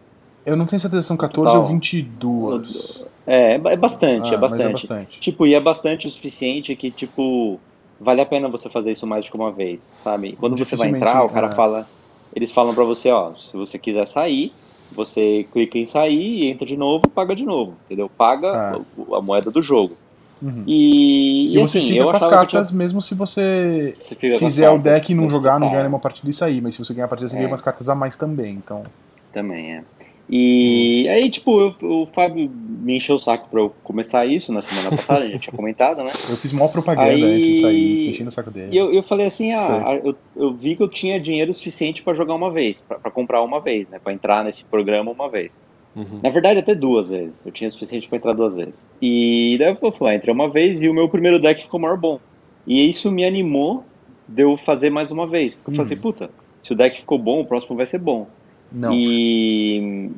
eu não tenho certeza se são 14 Total. ou 22. É, é bastante, é ah, é bastante. é bastante. Tipo, e é bastante o suficiente que, tipo, vale a pena você fazer isso mais de uma vez, sabe? Quando você vai entrar, o cara é. fala. Eles falam pra você, ó, se você quiser sair, você clica em sair e entra de novo paga de novo, entendeu? Paga ah. a, a, moeda do jogo. Uhum. E, e, você assim, fica com as cartas tinha... mesmo se você, você fizer o deck e não jogar, não ganhar nenhuma partida e sair. Mas se você ganhar a partida, você é. ganha umas cartas a mais também, então... Também, é. E aí, tipo, eu, o Fábio me encheu o saco pra eu começar isso na semana passada, a gente tinha comentado, né? Eu fiz maior propaganda aí, antes de sair, enchendo o saco dele. E eu, eu falei assim, ah, eu, eu, vi que eu tinha dinheiro suficiente para jogar uma vez, para comprar uma vez, né? Pra entrar nesse programa uma vez. Uhum. Na verdade, até duas vezes. Eu tinha suficiente para entrar duas vezes. E daí eu falei, entrei uma vez e o meu primeiro deck ficou maior bom. E isso me animou de eu fazer mais uma vez. Porque eu falei assim, uhum. puta, se o deck ficou bom, o próximo vai ser bom. Não. E,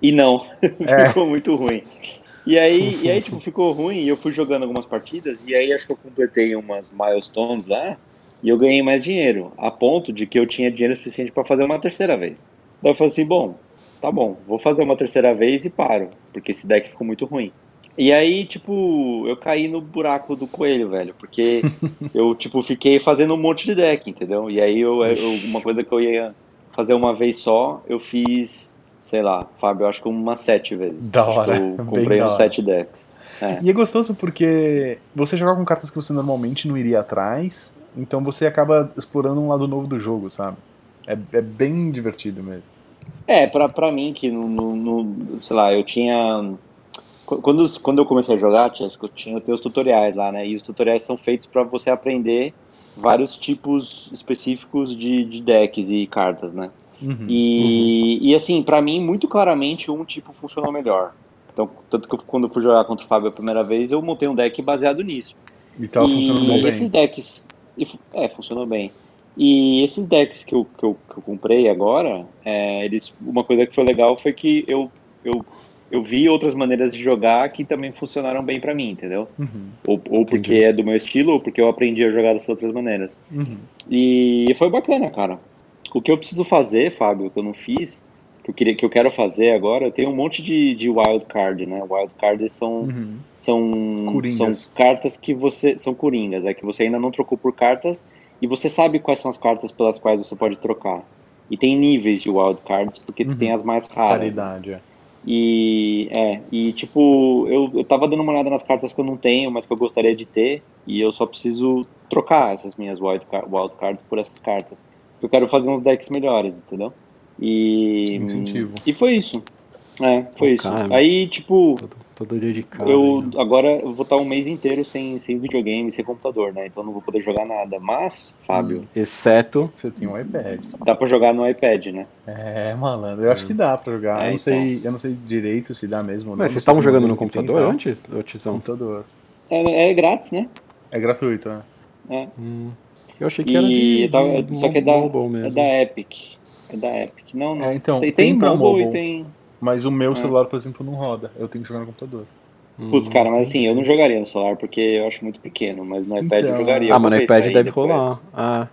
e não, é. ficou muito ruim. E aí, e aí, tipo, ficou ruim e eu fui jogando algumas partidas e aí acho que eu completei umas milestones lá e eu ganhei mais dinheiro, a ponto de que eu tinha dinheiro suficiente para fazer uma terceira vez. Daí eu falei assim, bom, tá bom, vou fazer uma terceira vez e paro, porque esse deck ficou muito ruim. E aí, tipo, eu caí no buraco do coelho, velho, porque eu, tipo, fiquei fazendo um monte de deck, entendeu? E aí, eu, eu, uma coisa que eu ia fazer uma vez só, eu fiz, sei lá, Fábio, acho que umas sete vezes. Da hora. Eu comprei uns sete decks. É. E é gostoso porque você joga com cartas que você normalmente não iria atrás, então você acaba explorando um lado novo do jogo, sabe? É, é bem divertido mesmo. É, pra, pra mim, que no, no, no sei lá, eu tinha quando, quando eu comecei a jogar, eu tinha os tutoriais lá, né? E os tutoriais são feitos para você aprender vários tipos específicos de, de decks e cartas, né? Uhum, e, uhum. e assim, para mim, muito claramente, um tipo funcionou melhor. Então, tanto que eu, quando eu fui jogar contra o Fábio a primeira vez, eu montei um deck baseado nisso. E tava funcionando bem. esses decks... É, funcionou bem. E esses decks que eu, que eu, que eu comprei agora, é, eles, uma coisa que foi legal foi que eu, eu eu vi outras maneiras de jogar que também funcionaram bem para mim, entendeu? Uhum. Ou, ou porque Entendi. é do meu estilo, ou porque eu aprendi a jogar dessas outras maneiras. Uhum. E foi bacana, cara. O que eu preciso fazer, Fábio, que eu não fiz, que eu, queria, que eu quero fazer agora, eu tenho um monte de, de wildcard, né? Wildcards são, uhum. são, são cartas que você. São coringas, é que você ainda não trocou por cartas e você sabe quais são as cartas pelas quais você pode trocar. E tem níveis de wildcards, porque uhum. tem as mais raras. Raridade, é. E, é, e tipo, eu, eu tava dando uma olhada nas cartas que eu não tenho, mas que eu gostaria de ter, e eu só preciso trocar essas minhas wildcards wild por essas cartas. Eu quero fazer uns decks melhores, entendeu? E. Incentivo. E foi isso. É, foi isso. Aí, tipo. Todo, todo dedicado. Eu aí, agora eu vou estar um mês inteiro sem, sem videogame, sem computador, né? Então não vou poder jogar nada. Mas, Fábio. Hum, exceto. Você tem um iPad. Dá pra jogar no iPad, né? É, malandro. Eu acho que dá pra jogar. É, eu, não então. sei, eu não sei direito se dá mesmo. Mas vocês estavam jogando no computador antes, Tizão? Computador. É, é grátis, né? É gratuito, né? É. Hum. Eu achei que era de, de, de só que é da, é da Epic. É da Epic. Não, não. É, então, tem, tem, tem mobile, mobile, e tem. Mas o meu é. celular, por exemplo, não roda. Eu tenho que jogar no computador. Putz, cara, mas assim, eu não jogaria no celular porque eu acho muito pequeno, mas no iPad então... eu jogaria. Ah, mas no iPad deve depois. rolar. Ah.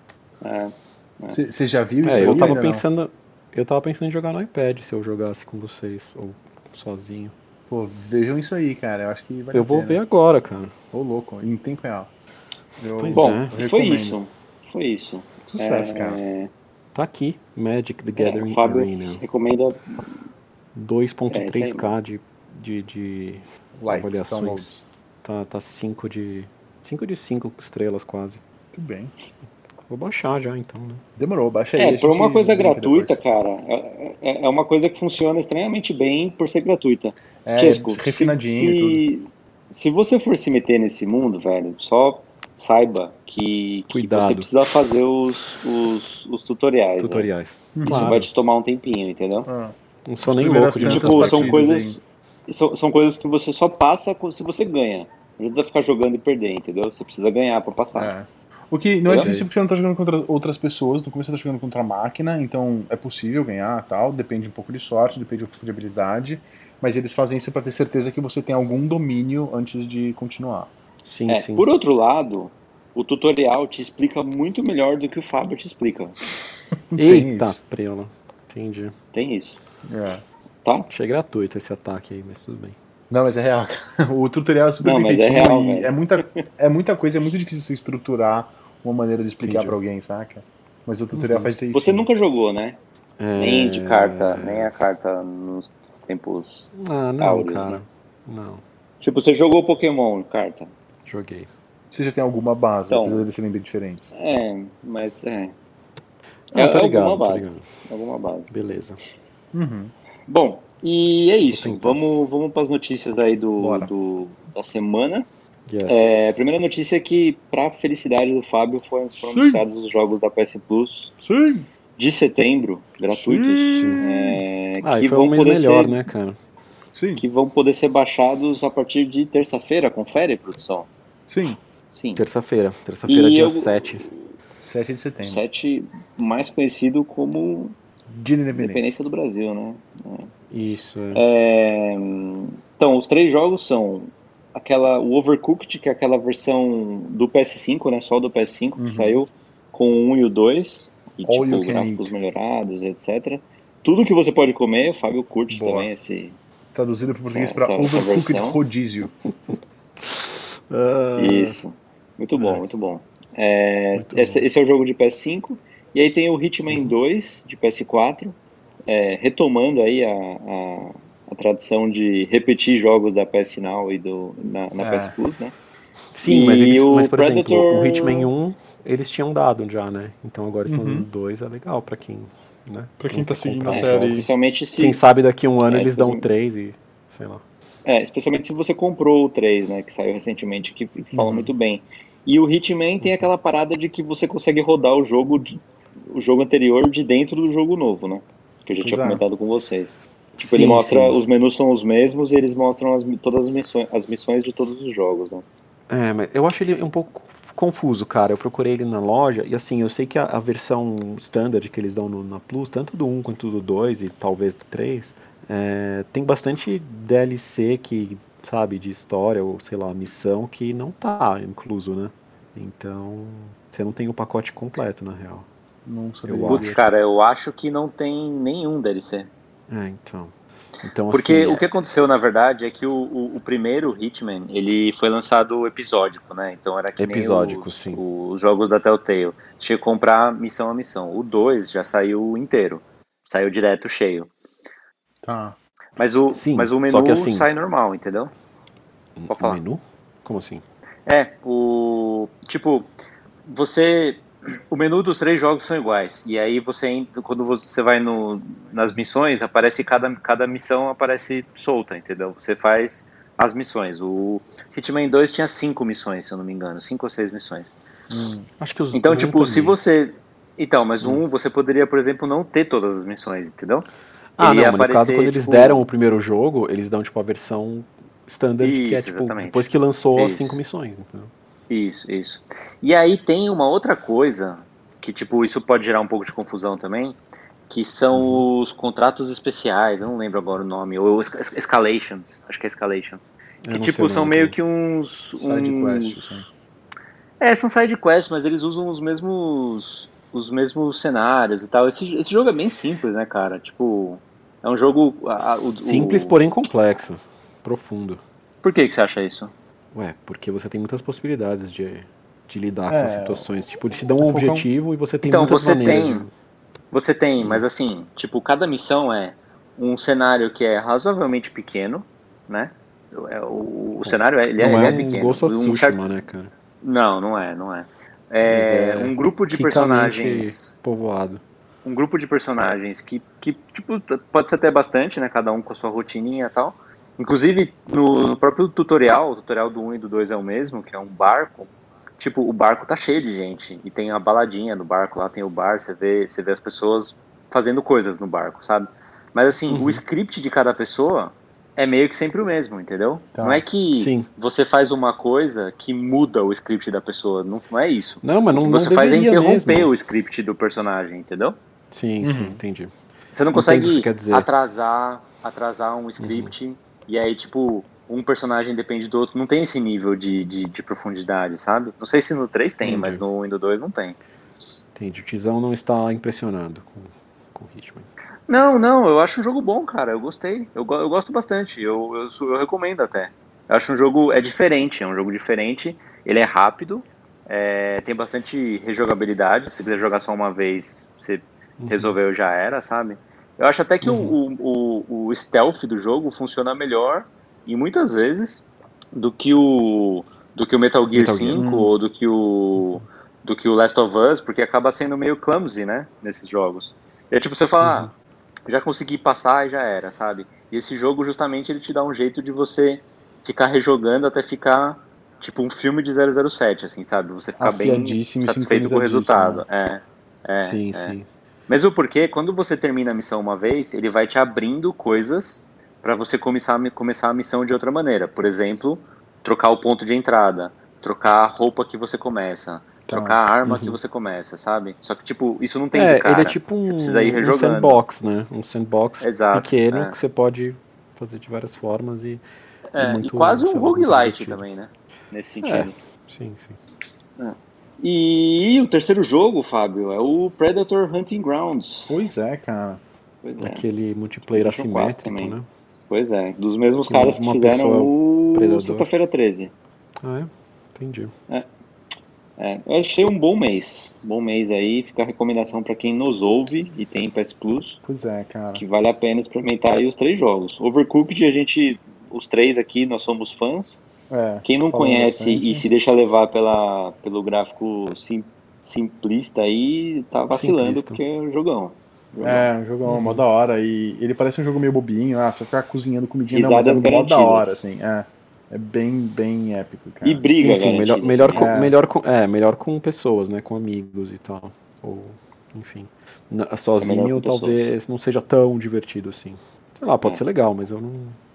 Você é. já viu é, isso? Eu tava pensando. Não? Eu tava pensando em jogar no iPad se eu jogasse com vocês, ou sozinho. Pô, vejam isso aí, cara. Eu acho que vai Eu vou ver agora, cara. Ô, louco, em tempo real. Eu, Bom, é. foi isso. Foi isso. Sucesso, é, cara. Tá aqui, Magic the Gathering é, o Fábio Arena. Recomenda 2.3k é, de de, de Likes, avaliações. Tá, tá 5 de. 5 de 5 estrelas quase. Muito bem. Vou baixar já então, né? Demorou, baixa aí. a É, por uma coisa gratuita, depois. cara, é, é- é uma coisa que funciona extremamente bem por ser gratuita. É, Chesco, refinadinho e tudo. se, se você for se meter nesse mundo, velho, só saiba que, que Cuidado. você precisa fazer os, os, os tutoriais. né? Tutoriais. Isso Claro. vai te tomar um tempinho, entendeu? Ah, Não sou As nem louco de tipo, são coisas, são, são coisas que você só passa se você ganha. Não adianta ficar jogando e perder, entendeu? Você precisa ganhar pra passar. é. O que não é difícil porque você não tá jogando contra outras pessoas, no começo você tá jogando contra a máquina, então é possível ganhar tal, depende um pouco de sorte, depende um pouco de habilidade, mas eles fazem isso pra ter certeza que você tem algum domínio antes de continuar. Sim, É, sim. por outro lado, o tutorial te explica muito melhor do que o Fábio te explica. Tem Eita, isso. prela. Entendi. Tem isso, É. tá? Achei gratuito esse ataque aí, mas tudo bem. Não, mas é real. cara. O tutorial é super Não, bem mas é real, é muita, é muita coisa, é muito difícil você estruturar uma maneira de explicar pra alguém, saca? Mas o tutorial Uhum. faz direitinho. Você nunca jogou, né? É... Nem de carta, nem a carta nos tempos. Ah, não, áureos, cara. né? Não, Tipo, você jogou Pokémon carta. joguei. Você já tem alguma base, Então. apesar de eles serem bem diferentes. É, mas é. Ah, É, tô é ligado, alguma tô base. ligado. Alguma base. Beleza. Uhum. Bom, e é isso. Vamos, vamos para as notícias aí do, do- da semana. Yes. É, a primeira notícia é que, para felicidade do Fábio, foram anunciados os jogos da PS Plus Sim! de setembro, gratuitos, Sim. é, ah, que e foi vão um mês poder melhor, ser, né, cara? Sim, que vão poder ser baixados a partir de terça-feira. Confere, produção. sim. Sim. Terça-feira. Terça-feira, dia eu- 7. 7 de setembro. 7, mais conhecido como de independência. Independência do Brasil, né? Isso, é. É, então, os três jogos são aquela, o Overcooked, que é aquela versão do PS5, né? Só do PS5, Uhum. que saiu com o 1 e o 2, e All tipo, gráficos melhorados, etc. Tudo que você pode comer, o Fábio curte Boa. também esse. Traduzido para português para Overcooked versão. Rodízio. Ah, Isso. Muito bom, É. muito bom. É, Muito esse, bom. esse é o jogo de PS5. E aí tem o Hitman 2 de PS4, é, retomando aí a, a, a tradição de repetir jogos da PS Now e do, na, na É. PS Plus, né? Sim, mas, eles, o mas por exemplo, Predator- o Hitman 1 eles tinham dado já, né? Então agora esse Uhum. 2 é legal pra quem, né? Pra quem não tá seguindo a série. Especialmente se, Quem sabe daqui a um ano É, eles dão 3 e sei lá. é, especialmente se você comprou o 3, né? Que saiu recentemente, que, que fala Uhum. muito bem. E o Hitman tem aquela parada de que você consegue rodar o jogo, o jogo anterior de dentro do jogo novo, né? Que eu já tinha é. comentado com vocês. Tipo, ele Sim, mostra, sim. os menus são os mesmos e eles mostram as, todas as missões, as missões de todos os jogos, né? É, mas eu acho ele um pouco confuso, cara. Eu procurei ele na loja e assim, eu sei que a, a versão standard que eles dão no- na Plus, tanto do 1 quanto do 2 e talvez do 3, é, tem bastante DLC que, sabe, de história ou sei lá, missão que não tá incluso, né? Então, você não tem o pacote completo, na real. Não saberia Eu Putz, cara, eu acho que não tem nenhum DLC. É, então. Então, Porque assim, o que aconteceu, na verdade, é que o, o, o primeiro Hitman, ele foi lançado episódico, né? Então era que Episódico, os, sim. os jogos da Telltale. Tinha que comprar missão a missão. O 2 já saiu inteiro. Saiu direto cheio. Tá. Mas o, Sim, mas o menu que assim- sai normal, entendeu? pode falar. menu? Como assim? É, o. Tipo, você. O menu dos três jogos são iguais. E aí você entra, quando você vai no, nas missões, aparece cada, cada missão aparece solta, entendeu? Você faz as missões. O Hitman 2 tinha cinco missões, se eu não me engano, cinco ou seis missões. Hum. Acho que os Então, tipo, se você. Então, mas Hum. um você poderia, por exemplo, não ter todas as missões, entendeu? Ah, Ele não, mas no caso, quando eles tipo- deram o primeiro jogo, eles dão, tipo, a versão standard, que é, Isso, tipo, exatamente. depois que lançou as Isso. cinco missões, entendeu? Isso, isso. E aí tem uma outra coisa que, tipo, isso pode gerar um pouco de confusão também, que são Uhum. os contratos especiais, eu não lembro agora o nome, ou esca- escalations, acho que é escalations. Eu Que, tipo, são meio que uns... Side uns... quest, assim. É, são side quests, mas eles usam os mesmos os mesmos cenários e tal. Esse, esse jogo é bem simples, né, cara? Tipo, é um jogo... a- a- o- Simples, o- porém complexo. Profundo. Por que, que você acha isso? Ué, porque você tem muitas possibilidades de, de lidar É, com situações. Tipo, eles te dão um é um- objetivo e você tem Então, muitas você maneiras tem- de... Você tem, mas assim, tipo, cada missão é um cenário que é razoavelmente pequeno, né? É, o, o cenário é, ele é, não ele é, é um pequeno. Ghost of Um Tsushima, char- né, cara? Não, não é, não é. É, é um grupo de personagens povoado. um grupo de personagens que, que tipo, pode ser até bastante, né? Cada um com a sua rotininha e tal. Inclusive, no, no próprio tutorial, o tutorial do 1 e do 2 é o mesmo, que é um barco. Tipo, o barco tá cheio de gente. E tem a baladinha do barco lá, tem o bar, você vê, você vê as pessoas fazendo coisas no barco, sabe? Mas assim, Uhum. o script de cada pessoa é meio que sempre o mesmo, entendeu? Tá. Não é que Sim. você faz uma coisa que muda o script da pessoa. Não, não é isso. Não, mas não, o que não você faz é interromper mesmo. o script do personagem, entendeu? Sim, Uhum. sim, entendi. Você não consegue você quer dizer. atrasar, atrasar um script e aí, tipo, um personagem depende do outro. Não tem esse nível de, de, de profundidade, sabe? Não sei se no 3 tem, Entendi. mas no 1 no 2 não tem. Entendi. O Tizão não está impressionando com, com o Hitman. Não, não, eu acho um jogo bom, cara. Eu gostei. Eu, eu gosto bastante. Eu, eu, eu recomendo até. Eu acho um jogo. É diferente, é um jogo diferente. Ele é rápido, é, tem bastante rejogabilidade. Se quiser jogar só uma vez, você Uhum. resolveu já era, sabe? Eu acho até que o- Uhum. o, o, o stealth do jogo funciona melhor e muitas vezes do que o do que o Metal Gear Metal Gear. 5 Hum. ou do que o do que o Last of Us, porque acaba sendo meio clumsy, né, nesses jogos. É tipo você fala, Uhum. ah, já consegui passar e já era, sabe? E esse jogo justamente ele te dá um jeito de você ficar rejogando até ficar tipo um filme de 007, assim, sabe? Você ficar bem satisfeito com o resultado. É. É, sim, é. sim. Mesmo porque quando você termina a missão uma vez, ele vai te abrindo coisas para você começar, a- começar a missão de outra maneira. Por exemplo, trocar o ponto de entrada, trocar a roupa que você começa, Tá. trocar a arma Uhum. que você começa, sabe? Só que, tipo, isso não tem É, de cara. ele é tipo um, Você precisa ir um sandbox, né? Um sandbox Exato, pequeno é. que você pode fazer de várias formas e. É, muito, e quase um roguelite também, né? Nesse É. sentido. Sim, sim. E o terceiro jogo, Fábio, é o Predator Hunting Grounds. Pois é, cara. Pois é. Aquele multiplayer PlayStation 4 assimétrico, também. né? Pois é, dos mesmos Que caras que fizeram o predador. Sexta-feira 13. Ah, é? Entendi. É, eu achei um bom mês. Bom mês aí, fica a recomendação para quem nos ouve e tem PS Plus, Pois é, cara. que vale a pena experimentar aí os três jogos. Overcooked, a gente, os três aqui, nós somos fãs. É, Quem não conhece bastante. e se deixa levar pela, pelo gráfico sim- simplista aí, tá vacilando Simplista. porque é um jogão. Jogão. É, um jogo Uhum. mó da hora. E ele parece um jogo meio bobinho. Ah, você ficar cozinhando comidinha, não, mas é Risadas mó da hora, assim. É, é bem, bem épico, cara. E briga, sim, sim, melhor, melhor, com, É. melhor, com, é, melhor com pessoas, né? Com amigos e tal. Ou, enfim. Melhor sozinho pessoas. talvez não seja tão divertido assim. Sei lá, pode É. ser legal, mas eu não.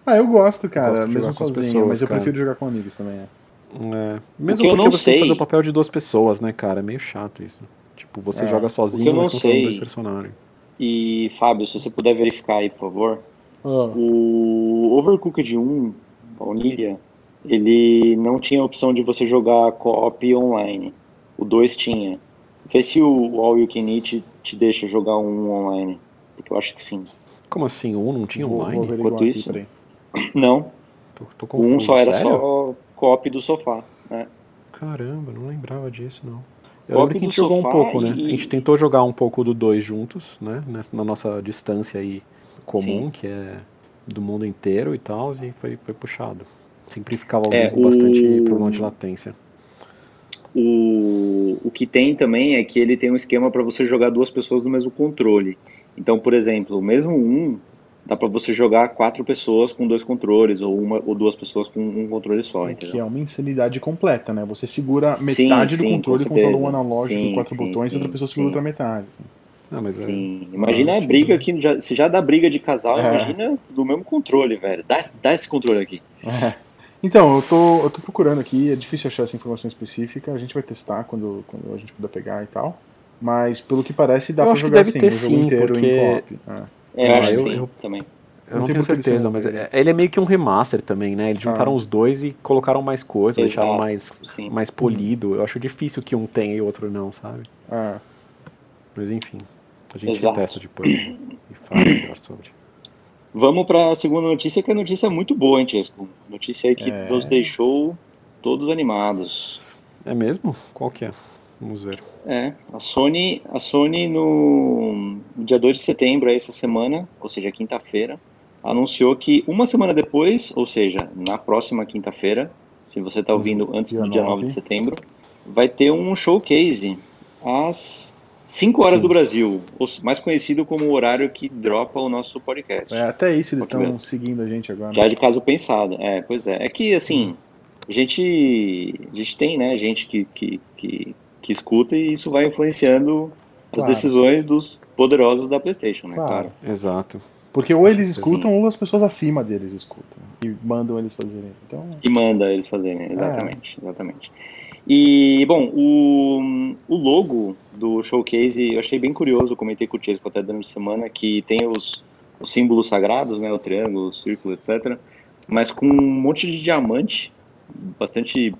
Ah, eu gosto, cara, gosto de mesmo com sozinho, pessoas, mas eu cara. prefiro jogar com amigos também. É. É, mesmo que eu porque não você tem que sei- fazer o papel de duas pessoas, né, cara? É meio chato isso. Tipo, você É. joga eu sozinho, não mas sei- dois personagens. E, Fábio, se você puder verificar aí, por favor, Ah, O Overcooked 1, Baunilha, ele não tinha a opção de você jogar co-op online. O 2 tinha. Vê se o All You Can Eat te deixa jogar um online. Porque eu acho que sim. Como assim? O 1 não tinha vou, vou online? averiguar Enquanto aqui, isso- peraí. Não, Tô, tô o confuso. 1 só era Sério? só co-op do sofá. né? Caramba, não lembrava disso, não. Eu lembro que a do gente jogou um sofá pouco, né? e- A gente tentou jogar um pouco do 2 juntos, né? Nessa- Na nossa distância aí comum, Sim. que é do mundo inteiro e tal, e foi, foi puxado. Sempre ficava É, alguém com bastante o- problema de latência. O, o que tem também é que ele tem um esquema para você jogar duas pessoas no mesmo controle. Então, por exemplo, o mesmo um dá para você jogar quatro pessoas com dois controles ou uma ou duas pessoas com um controle só, O que entendeu? é uma insanidade completa, né? Você segura Sim, metade do sim, controle e com controla um analógico Sim, e quatro sim, botões e outra sim, pessoa segura sim. outra metade. Ah, mas é- Sim, imagina a Ah, briga que já, se já dá briga de casal, É. imagina do mesmo controle, velho. Dá, esse- dá esse controle aqui. É. Então, eu tô, eu tô procurando aqui, é difícil achar essa informação específica, a gente vai testar quando, quando a gente puder pegar e tal. Mas pelo que parece dá Eu pra acho que jogar deve ter o jogo sim, inteiro porque- em co-op. É. É, eu Ah, acho eu- que sim, eu- também. Eu não Não tenho certeza, mas é- ele é meio que um remaster também, né? Eles juntaram Ah. os dois e colocaram mais coisa, deixaram Exato, mais, sim. mais polido. Eu acho difícil que um tenha e o outro não, sabe? É. Mas enfim, a gente Exato. testa depois e fala melhor sobre. Vamos para a segunda notícia, que é notícia muito boa, hein, Chesco? Notícia aí que É. nos deixou todos animados. É mesmo? Qual que é? Vamos ver. É, a Sony, a Sony no, no dia 2 de setembro, essa semana, ou seja, quinta-feira, anunciou que uma semana depois, ou seja, na próxima quinta-feira, se você está ouvindo antes Dia do dia 9 nove. de setembro, vai ter um showcase às 5 horas Sim. do Brasil, mais conhecido como o horário que dropa o nosso podcast. É, até isso eles estão seguindo a gente agora. Já de caso pensado. É, pois é. É que, assim, a gente, a gente tem, né, gente que, que, que, que escuta e isso vai influenciando as Claro. decisões dos poderosos da PlayStation, né? Claro. Claro. Exato. Porque ou eles Sim. escutam ou as pessoas acima deles escutam. E mandam eles fazerem. Então, E manda eles fazerem, exatamente, exatamente. E, bom, o, o logo do showcase eu achei bem curioso, eu comentei com o Chesco até durante a semana, que tem os, os símbolos sagrados, né, o triângulo, o círculo, etc., mas com um monte de diamante, bastante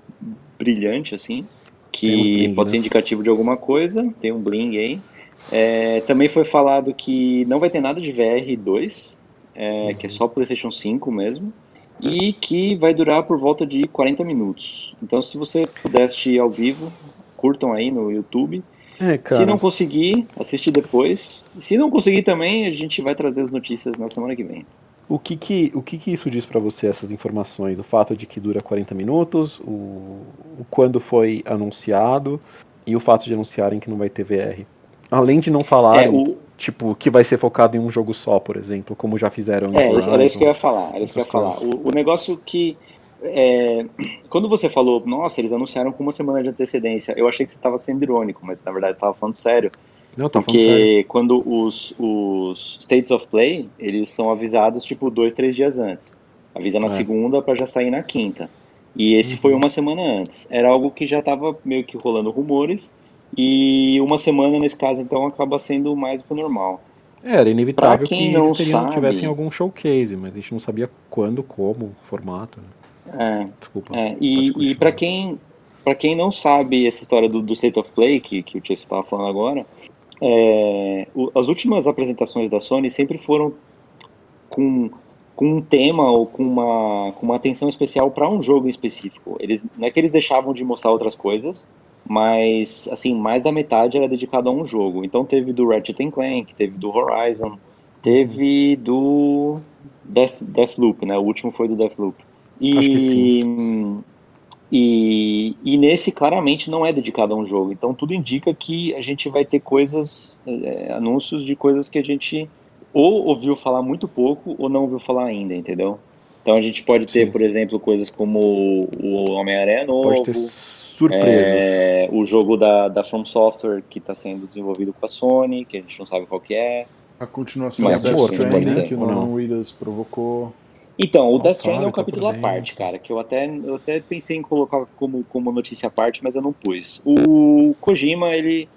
brilhante, assim, que bling, pode ser né? indicativo de alguma coisa, tem um bling aí. É, também foi falado que não vai ter nada de VR2, é, que é só PlayStation 5 mesmo, e que vai durar por volta de 40 minutos. Então, se você puder assistir ao vivo, curtam aí no YouTube. É, Se não conseguir, assiste depois. Se não conseguir também, a gente vai trazer as notícias na semana que vem. O que que, o que que isso diz pra você, essas informações? O fato de que dura 40 minutos, o, o quando foi anunciado e o fato de anunciarem que não vai ter VR. Além de não É, falarem, o, tipo, que vai ser focado em um jogo só, por exemplo, como já fizeram É, isso- era isso que eu ia Horizon. falar. Era isso que eu ia falar. O, o negócio que. é, quando você falou, nossa, eles anunciaram com uma semana de antecedência, eu achei que você estava sendo irônico, mas na verdade você estava falando sério. Não, tá. Porque quando os, os States of Play, eles são avisados tipo dois, três dias antes. Avisa na É. segunda para já sair na quinta. E esse foi Uhum. uma semana antes. Era algo que já estava meio que rolando rumores. E uma semana nesse caso, então, acaba sendo mais do que o normal. É, era inevitável que eles teriam, sabe- tivessem algum showcase, mas a gente não sabia quando, como, formato. né? É, Desculpa. É, e, e para quem para quem não sabe essa história do, do State of Play que, que o Chase estava falando agora, é, o- as últimas apresentações da Sony sempre foram com, com um tema ou com uma, com uma atenção especial para um jogo em específico. Eles não é que eles deixavam de mostrar outras coisas, mas assim mais da metade era dedicado a um jogo. Então teve do Ratchet Clank, teve do Horizon, teve do Death, Deathloop, né? O último foi do Deathloop. E, Acho que E, e nesse claramente não é dedicado a um jogo. Então tudo indica que a gente vai ter coisas, é, anúncios de coisas que a gente ou ouviu falar muito pouco ou não ouviu falar ainda, entendeu? Então a gente pode ter, Sim. por exemplo, coisas como o Homem-Aranha novo, Pode ter surpresas. é, o jogo da, da From Software que está sendo desenvolvido com a Sony, que a gente não sabe qual que é. a continuação morto, Stranding, que o? Norman Reedus provocou. Então, o Death Stranding é um tá capítulo à parte, cara, que eu até, eu até pensei em colocar como, como notícia à parte, mas eu não pus. O Kojima, ele,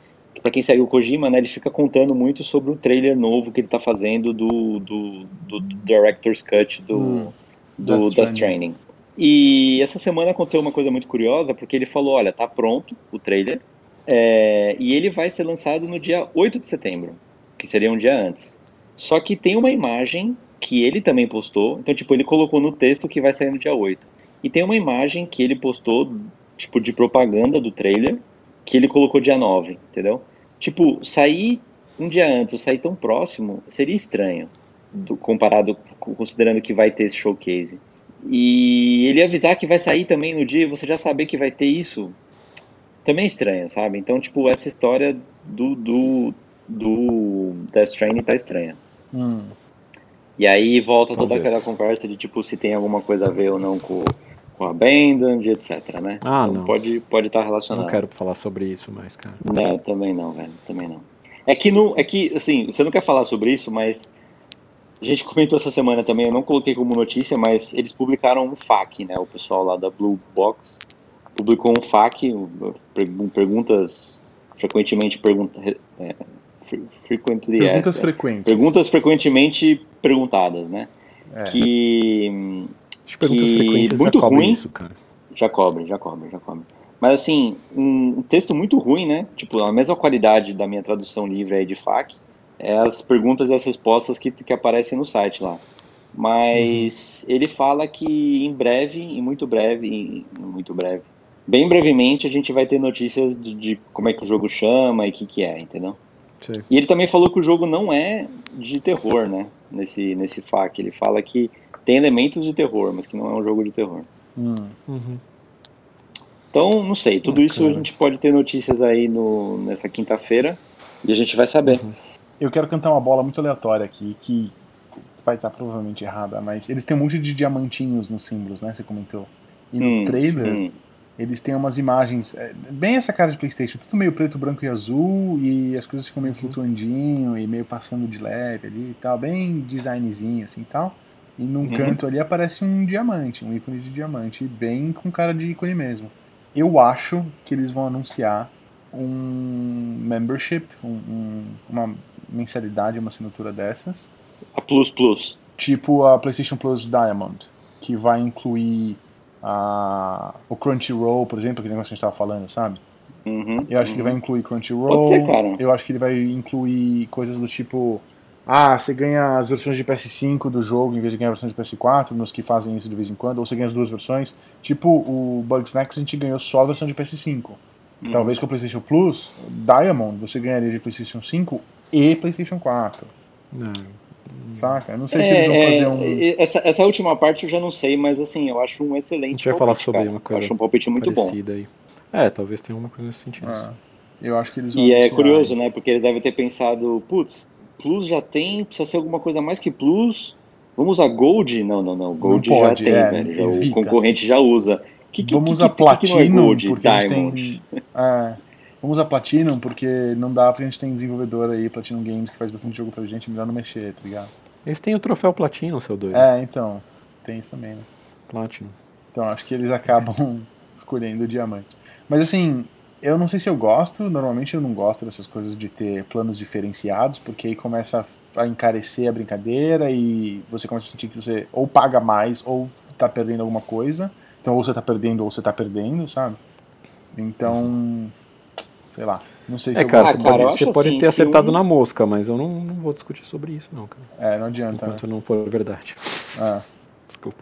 pra quem segue o Kojima, né, ele fica contando muito sobre o trailer novo que ele tá fazendo do, do, do Director's Cut do, Hum, do Death Death. Stranding. E essa semana aconteceu uma coisa muito curiosa, porque ele falou, olha, tá pronto o trailer, é, e ele vai ser lançado no dia 8 de setembro, que seria um dia antes. Só que tem uma imagem que ele também postou, então, tipo, ele colocou no texto que vai sair no dia 8. E tem uma imagem que ele postou, tipo, de propaganda do trailer, que ele colocou dia 9, entendeu? Tipo, sair um dia antes ou sair tão próximo seria estranho, do- comparado, considerando que vai ter esse showcase. E ele avisar que vai sair também no dia você já saber que vai ter isso, também é estranho, sabe? Então, tipo, essa história do, do, do Death Stranding tá estranha. Hum. E aí volta toda Talvez. aquela conversa de tipo se tem alguma coisa a ver ou não com, com a Abandoned, etc, né? Ah, Então não. Pode pode estar Eu relacionado. não quero falar sobre isso mais, cara. Não, também não, velho, também não. É que não, é que assim, você não quer falar sobre isso, mas a gente comentou essa semana também, eu não coloquei como notícia, mas eles publicaram um FAQ, né? O pessoal lá da Blue Box publicou um FAQ, pergun- perguntas frequentemente pergunta, é, frequently Perguntas asked, frequentes. perguntas frequentemente perguntadas, né? É. Que As perguntas Que frequentes muito já ruim. isso, cara. já cobre, já cobre, já cobre. Mas assim, um, texto muito ruim, né? Tipo, a mesma qualidade da minha tradução livre aí de FAQ, é as perguntas e as respostas que, que aparecem no site lá. Mas ele fala que em breve, em muito breve, em, em muito breve, bem brevemente a gente vai ter notícias de, de como é que o jogo chama e o que que é, entendeu? Sim. E ele também falou que o jogo não é de terror, né? Nesse, nesse FAQ. Ele fala que tem elementos de terror, mas que não é um jogo de terror. Hum. Uhum. Então, não sei. Tudo isso a Bacana. gente pode ter notícias aí no, nessa quinta-feira e a gente vai saber. Eu quero cantar uma bola muito aleatória aqui, que vai estar provavelmente errada, mas eles têm um monte de diamantinhos nos símbolos, né? Você comentou. E no Hum, trailer, hum. Eles têm umas imagens, é, bem essa cara de PlayStation, tudo meio preto, branco e azul, e as coisas ficam meio flutuandinho e meio passando de leve ali e tal, bem designzinho assim e tal. E num Uhum. canto ali aparece um diamante, um ícone de diamante, bem com cara de ícone mesmo. Eu acho que eles vão anunciar um membership, um- um- uma mensalidade, uma assinatura dessas, A Plus Plus. tipo a PlayStation Plus Diamond, que vai incluir a, o Crunchyroll, por exemplo, aquele negócio que a gente estava falando, sabe? Uhum, Eu acho que ele uhum. vai incluir Crunchyroll. Pode ser, cara. Eu acho que ele vai incluir coisas do tipo. Ah, você ganha as versões de PS5 do jogo em vez de ganhar a versão de PS4, nos que fazem isso de vez em quando, ou você ganha as duas versões. Tipo o Bugsnax, a gente ganhou só a versão de PS5. Uhum. Talvez com o PlayStation Plus, Diamond, você ganharia de PlayStation 5 e PlayStation 4. Não. Saca? Eu não sei se eles vão É, fazer é, um. é, Essa, essa última parte eu já não sei, mas assim, eu acho um excelente A gente vai falar palpite, sobre cara. uma coisa Eu acho um palpite muito bom. aí. É, talvez tenha alguma coisa nesse sentido. Ah, eu acho que eles vão. E é curioso, né? Porque eles devem ter pensado, putz, Plus já tem, precisa ser alguma coisa mais que Plus. Vamos usar Gold? Não, não, não. Gold Não pode, já tem, é, velho. Já o evita. concorrente já usa. Que, que, Vamos que, usar que, que não é Platinum, Gold? porque Diamond. tem. É, vamos usar Platinum, porque não dá pra gente ter desenvolvedor aí, Platinum Games, que faz bastante jogo pra gente, melhor não mexer, tá ligado? Eles têm o troféu Platino, seu doido. É, então. Tem isso também, né? Platinum. Então acho que eles acabam escolhendo o diamante. Mas assim, eu não sei se eu gosto, normalmente eu não gosto dessas coisas de ter planos diferenciados, porque aí começa a a encarecer a brincadeira e você começa a sentir que você ou paga mais ou tá perdendo alguma coisa. Então ou você tá perdendo ou você tá perdendo, sabe? Então, sei lá. Não sei se É, eu cara, gosto. você pode, você pode assim, ter acertado um- na mosca, mas eu não, não vou discutir sobre isso, não, cara. É, não adianta, né? Enquanto não for verdade. Ah, Desculpa.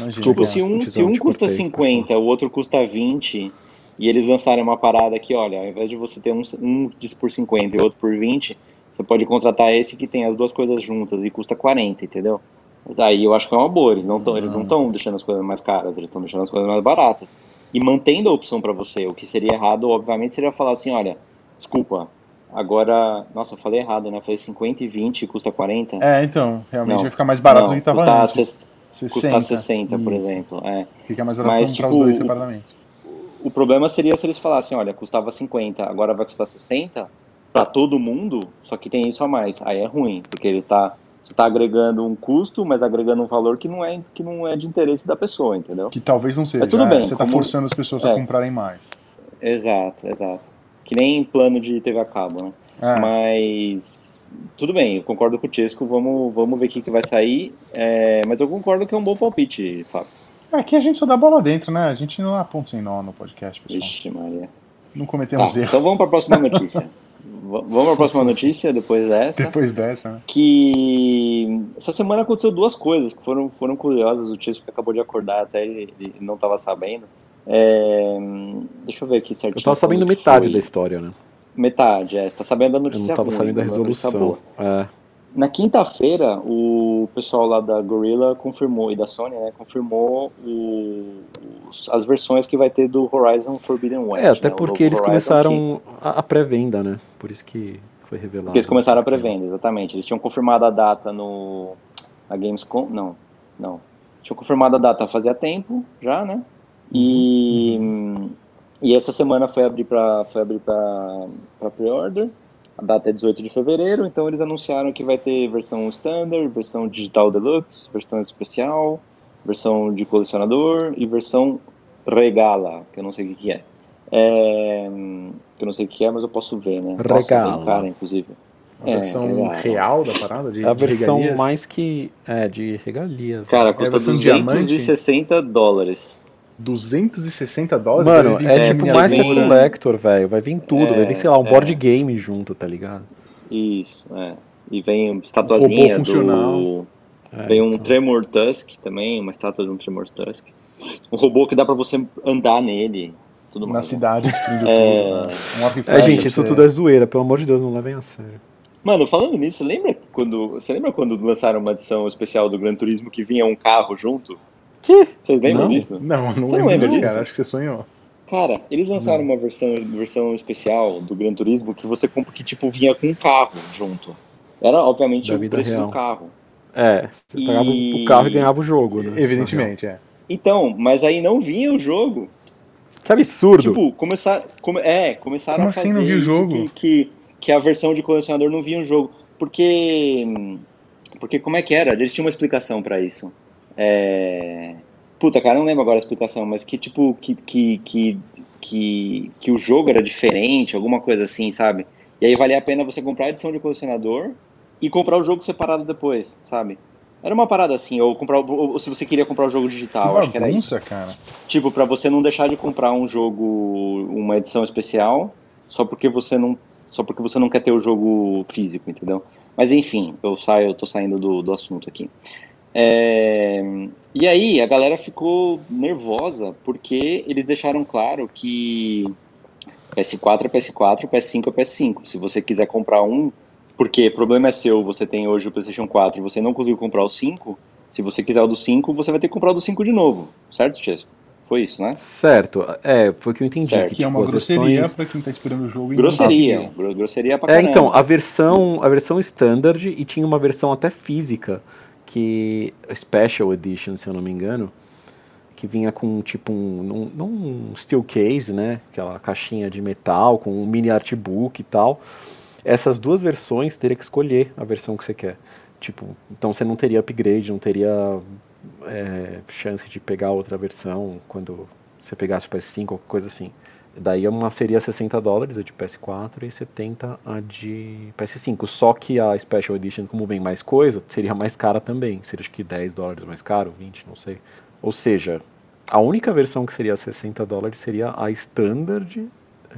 imagina, Desculpa. Tipo, se um, se um custa cortei, 50, o outro custa 20, e eles lançarem uma parada aqui, olha, ao invés de você ter um, um diz por 50 e outro por 20, você pode contratar esse que tem as duas coisas juntas e custa 40, entendeu? Mas Aí eu acho que é uma boa, eles não estão eles não estão deixando as coisas mais caras, eles estão deixando as coisas mais baratas. E mantendo a opção para você, o que seria errado, obviamente, seria falar assim, olha, desculpa, agora, nossa, eu falei errado, né? Eu falei 50 e 20 e custa 40. É, então, realmente Não, vai ficar mais barato não, do que tava custa antes. ses- 60, Custar 60, por Isso. exemplo. É. Fica mais barato Mas, tipo, os dois o- separadamente. O problema seria se eles falassem, olha, custava 50, agora vai custar 60 para todo mundo, só que tem isso a mais. Aí é ruim, porque ele tá, você tá agregando um custo, mas agregando um valor que não é, que não é de interesse da pessoa, entendeu? Que talvez não seja. Mas tudo é, bem, você tá como- forçando as pessoas a É. comprarem mais. Exato, exato. Que nem plano de TV a cabo, né? É, Mas tudo bem, eu concordo com o Chesco, vamos, vamos ver o que, que vai sair. É, mas eu concordo que é um bom palpite, Fábio. É, aqui a gente só dá bola dentro, né? A gente não aponta sem nó no podcast, pessoal. Vixe, Maria. Não Tá, cometemos erros então vamos para a próxima notícia. Vamos para a próxima notícia depois dessa. depois dessa, né? que essa semana aconteceu duas coisas que foram, foram curiosas. O Tisco acabou de acordar, até ele, ele não estava sabendo. É, deixa eu ver aqui certinho. Eu tava sabendo metade foi. da história, né? Metade, é. Você tá sabendo da Eu notícia não tava ruim, sabendo da não notícia resolução. boa. É. Na quinta-feira, o pessoal lá da Gorilla confirmou, e da Sony, né, confirmou o- os- as versões que vai ter do Horizon Forbidden West. É, até né, porque eles Horizon começaram a, a pré-venda, né? Por isso que foi revelado. Porque eles começaram a pré-venda, exatamente. Eles tinham confirmado a data no na Gamescom, não, não. Tinham confirmado a data fazia tempo já, né? E e essa semana foi abrir para abrir para para pre-order. A data é 18 de fevereiro, então eles anunciaram que vai ter versão standard, versão digital deluxe, versão especial, versão de colecionador e versão regala, que eu não sei o que, que é. É, que eu não sei o que é, mas eu posso ver, né? Nossa, Regala. cara, inclusive. A É, versão real da parada? De, É a de versão regalias? mais que. É, de regalias. Cara, a custa diamante? 260 dólares. 260 dólares? Mano, é tipo. Master Vem- Collector, velho. Vai vir tudo. É, vai vir, sei lá, um é. board game junto, tá ligado? Isso, é. E vem estatuazinha robô funcional. do. É, Vem um então. Tremor Tusk também, uma estátua de um Tremor Tusk. Um robô que dá pra você andar nele. tudo Na mais. cidade destruindo É. tudo. né? Um É, gente, isso tudo é zoeira, pelo amor de Deus, não levem a sério. Mano, falando nisso, lembra quando. Você lembra quando lançaram uma edição especial do Gran Turismo que vinha um carro junto? Que? Vocês lembram Não. disso? Não, não Você lembro lembra disso, cara. Acho que você sonhou. Cara, eles lançaram uma versão, versão especial do Gran Turismo que você compra que tipo vinha com um carro junto. Era obviamente Da o vida preço real. do carro. É, você E- pegava o carro e ganhava o jogo, né? Evidentemente, é. Então, mas aí não vinha o jogo. Isso é absurdo. Tipo, começar, come, é, começaram Como a assim fazer não viu o jogo? Que, que, que a versão de colecionador não vinha o jogo. Porque. Porque como é que era? Eles tinham uma explicação pra isso. É... Puta, cara, não lembro agora a explicação, mas que tipo, que, que, que, que, que o jogo era diferente, alguma coisa assim, sabe? E aí valia a pena você comprar a edição de colecionador e comprar o jogo separado depois, sabe? Era uma parada assim, ou comprar o- ou, se você queria comprar o jogo digital, acho que que era isso. cara. Tipo, pra você não deixar de comprar um jogo, uma edição especial, só porque você não, só porque você não quer ter o jogo físico, entendeu? Mas enfim, eu saio, eu tô saindo do, do assunto aqui. É, e aí a galera ficou nervosa porque eles deixaram claro que PS4 é PS4, PS5 é PS5. Se você quiser comprar um, porque o problema é seu, você tem hoje o PlayStation 4 e você não conseguiu comprar o 5, se você quiser o do 5, você vai ter que comprar o do 5 de novo, certo, Chesco? Foi isso, né? Certo, é, foi o que eu entendi. Certo. Que, é tipo, uma as grosseria versões- pra quem tá esperando o jogo e Grosseria, não grosseria pra É, caramba. então, a versão, a versão standard e tinha uma versão até física, que Special Edition, se eu não me engano, que vinha com tipo um, não um steel case, né, aquela caixinha de metal com um mini artbook e tal. Essas duas versões teria que escolher a versão que você quer. Tipo, então você não teria upgrade, não teria é, chance de pegar outra versão quando você pegasse o PS5 ou coisa assim. Daí uma seria 60 dólares a de PS4 e 70 a de PS5. Só que a Special Edition, como vem mais coisa, seria mais cara também. Seria acho que 10 dólares mais caro, 20, não sei. Ou seja, a única versão que seria 60 dólares seria a Standard é,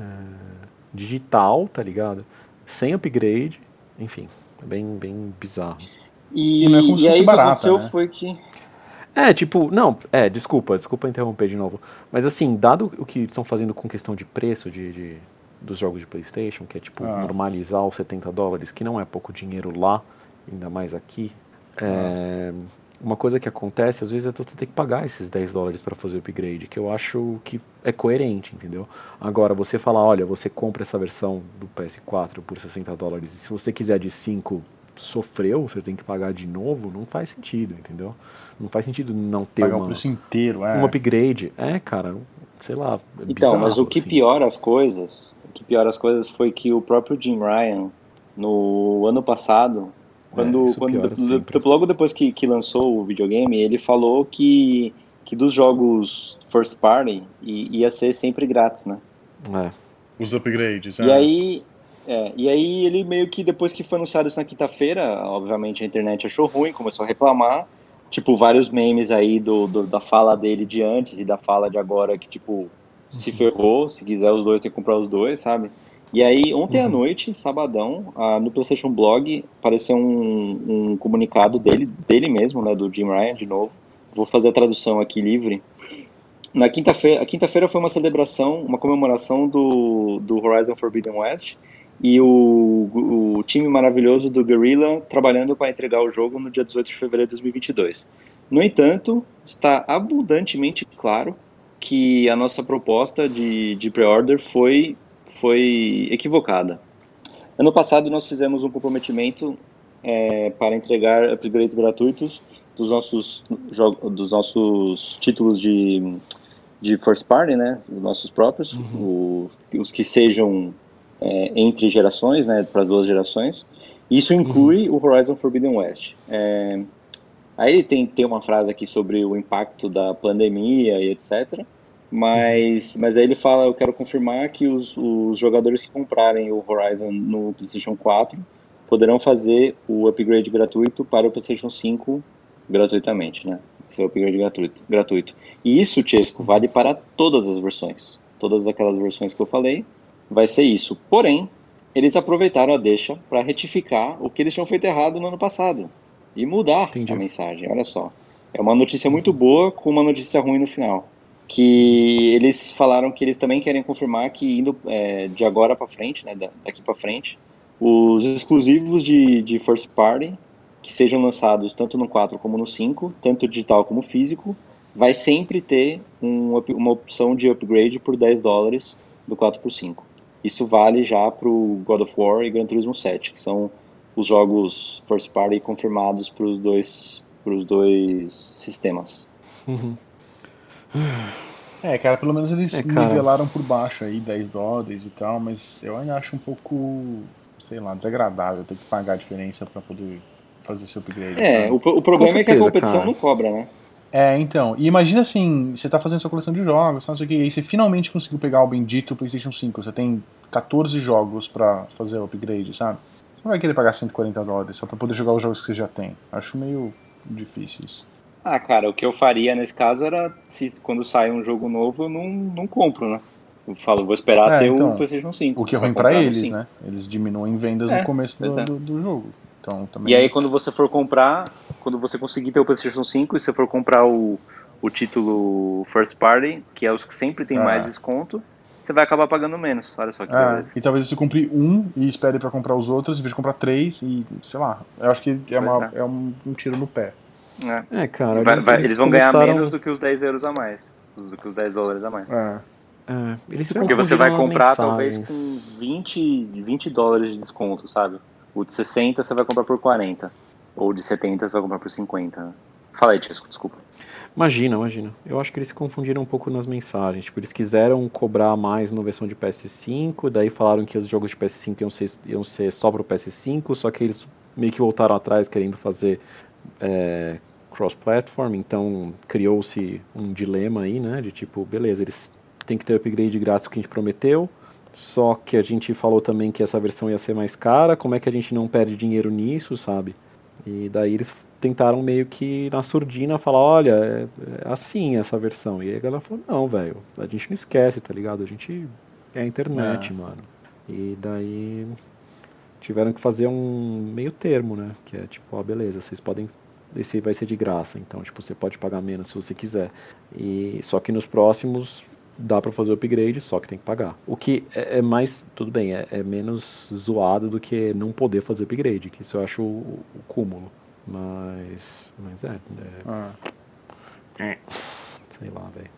digital, tá ligado? Sem upgrade, enfim, é bem, bem bizarro. E, E não é como se e aí fosse barata, né? foi que É, tipo, não, é, desculpa, desculpa interromper de novo. Mas assim, dado o que estão fazendo com questão de preço de, de- dos jogos de Playstation, que é tipo Ah. normalizar os 70 dólares, que não é pouco dinheiro lá, ainda mais aqui, é, uma coisa que acontece, às vezes, é você ter que pagar esses 10 dólares para fazer o upgrade, que eu acho que é coerente, entendeu? Agora, você falar, olha, você compra essa versão do PS4 por 60 dólares, e se você quiser de 5 sofreu, você tem que pagar de novo, não faz sentido, entendeu? Não faz sentido não ter Pagar o uma, preço inteiro, é. um upgrade. É, cara, sei lá. é Então, mas bizarro, o que assim. piora as coisas, o que piora as coisas foi que o próprio Jim Ryan, no ano passado, quando, É, quando logo depois que, que lançou o videogame, ele falou que, que dos jogos first party ia ser sempre grátis, né? É, Os upgrades, E é. aí, é, e aí ele meio que depois que foi anunciado isso na quinta-feira, obviamente a internet achou ruim, começou a reclamar. Tipo, vários memes aí do, do- da fala dele de antes e da fala de agora que, tipo, se Uhum. ferrou, se quiser os dois tem que comprar os dois, sabe? E aí, ontem à Uhum. noite, sabadão, ah, no PlayStation Blog, apareceu um, um comunicado dele, dele mesmo, né, do Jim Ryan, de novo. Vou fazer a tradução aqui livre. Na quinta-feira, a quinta-feira foi uma celebração, uma comemoração do, do Horizon Forbidden West e o, o time maravilhoso do Guerrilla trabalhando para entregar o jogo no dia 18 de fevereiro de 2022. No entanto, está abundantemente claro que a nossa proposta de, de pre-order foi, foi equivocada. Ano passado nós fizemos um comprometimento é, para entregar upgrades gratuitos dos nossos, dos nossos títulos de, de first party, né, os nossos próprios, o- os que sejam é, entre gerações, né, para as duas gerações. Isso inclui o Horizon Forbidden West. É, aí tem, tem uma frase aqui sobre o impacto da pandemia e etc. Mas, mas aí ele fala, eu quero confirmar que os, os jogadores que comprarem o Horizon no PlayStation 4 poderão fazer o upgrade gratuito para o PlayStation 5 gratuitamente, né? Esse é o upgrade gratuito. gratuito. E isso, Chesco, vale para todas as versões. Todas aquelas versões que eu falei, vai ser isso. Porém, eles aproveitaram a deixa para retificar o que eles tinham feito errado no ano passado e mudar Entendi. a mensagem. Olha só. É uma notícia muito boa com uma notícia ruim no final. que eles falaram que eles também querem confirmar que indo é, de agora para frente, né, daqui para frente, os exclusivos de, de first party que sejam lançados tanto no 4 como no 5, tanto digital como físico, vai sempre ter um, uma opção de upgrade por 10 dólares do 4 por 5. Isso vale já para o God of War e Gran Turismo 7, que são os jogos first party confirmados para os dois, dois sistemas. Uhum. É, cara, pelo menos eles é, nivelaram por baixo aí 10 dólares e tal, mas eu ainda acho um pouco, sei lá, desagradável ter que pagar a diferença para poder fazer seu upgrade. É, o, o, problema certeza, é que a competição cara. não cobra, né? É, então. E imagina assim, você tá fazendo sua coleção de jogos, não sei o que, e aí você finalmente conseguiu pegar o bendito PlayStation 5. Você tem 14 jogos para fazer o upgrade, sabe? Você não vai querer pagar 140 dólares só pra poder jogar os jogos que você já tem. Acho meio difícil isso. Ah, cara, o que eu faria nesse caso era, se quando sai um jogo novo, eu não, não compro, né? Eu falo, vou esperar é, ter então, o PlayStation 5. O que é ruim pra eles, né? Eles diminuem vendas é, no começo do, é. do, do, jogo. Então, também... E aí, quando você for comprar, quando você conseguir ter o PlayStation 5 e você for comprar o, o título First Party, que é os que sempre tem mais desconto, você vai acabar pagando menos. Olha só que é, beleza. E talvez você compre um e espere para comprar os outros, em vez de comprar três e, sei lá. Eu acho que é, uma, é. é um, um, tiro no pé. É, é cara. Vai, vai, eles vão começaram... ganhar menos do que os 10 euros a mais. Do que os 10 dólares a mais. É. É, eles Porque você vai comprar talvez com 20, 20 dólares de desconto, sabe? O de 60 você vai comprar por 40. Ou de 70 você vai comprar por 50. Fala aí, Tisco, desculpa. Imagina, imagina. Eu acho que eles se confundiram um pouco nas mensagens. Tipo, eles quiseram cobrar mais na versão de PS5, daí falaram que os jogos de PS5 iam ser, iam ser só pro PS5, só que eles meio que voltaram atrás querendo fazer é, cross-platform, então criou-se um dilema aí, né? De tipo, beleza, eles têm que ter upgrade grátis que a gente prometeu, só que a gente falou também que essa versão ia ser mais cara, como é que a gente não perde dinheiro nisso, sabe? E daí eles tentaram meio que na surdina falar, olha, é, é assim essa versão. E a galera falou, não, velho, a gente não esquece, tá ligado? A gente é a internet, é. mano. E daí tiveram que fazer um meio termo, né? Que é tipo, ó, beleza, vocês podem. Esse vai ser de graça, então, tipo, você pode pagar menos se você quiser. E só que nos próximos dá para fazer o upgrade, só que tem que pagar. O que é, é mais, tudo bem, é, é, menos zoado do que não poder fazer upgrade, que isso eu acho o, o cúmulo. Mas, mas é, é, ah. é sei lá, velho.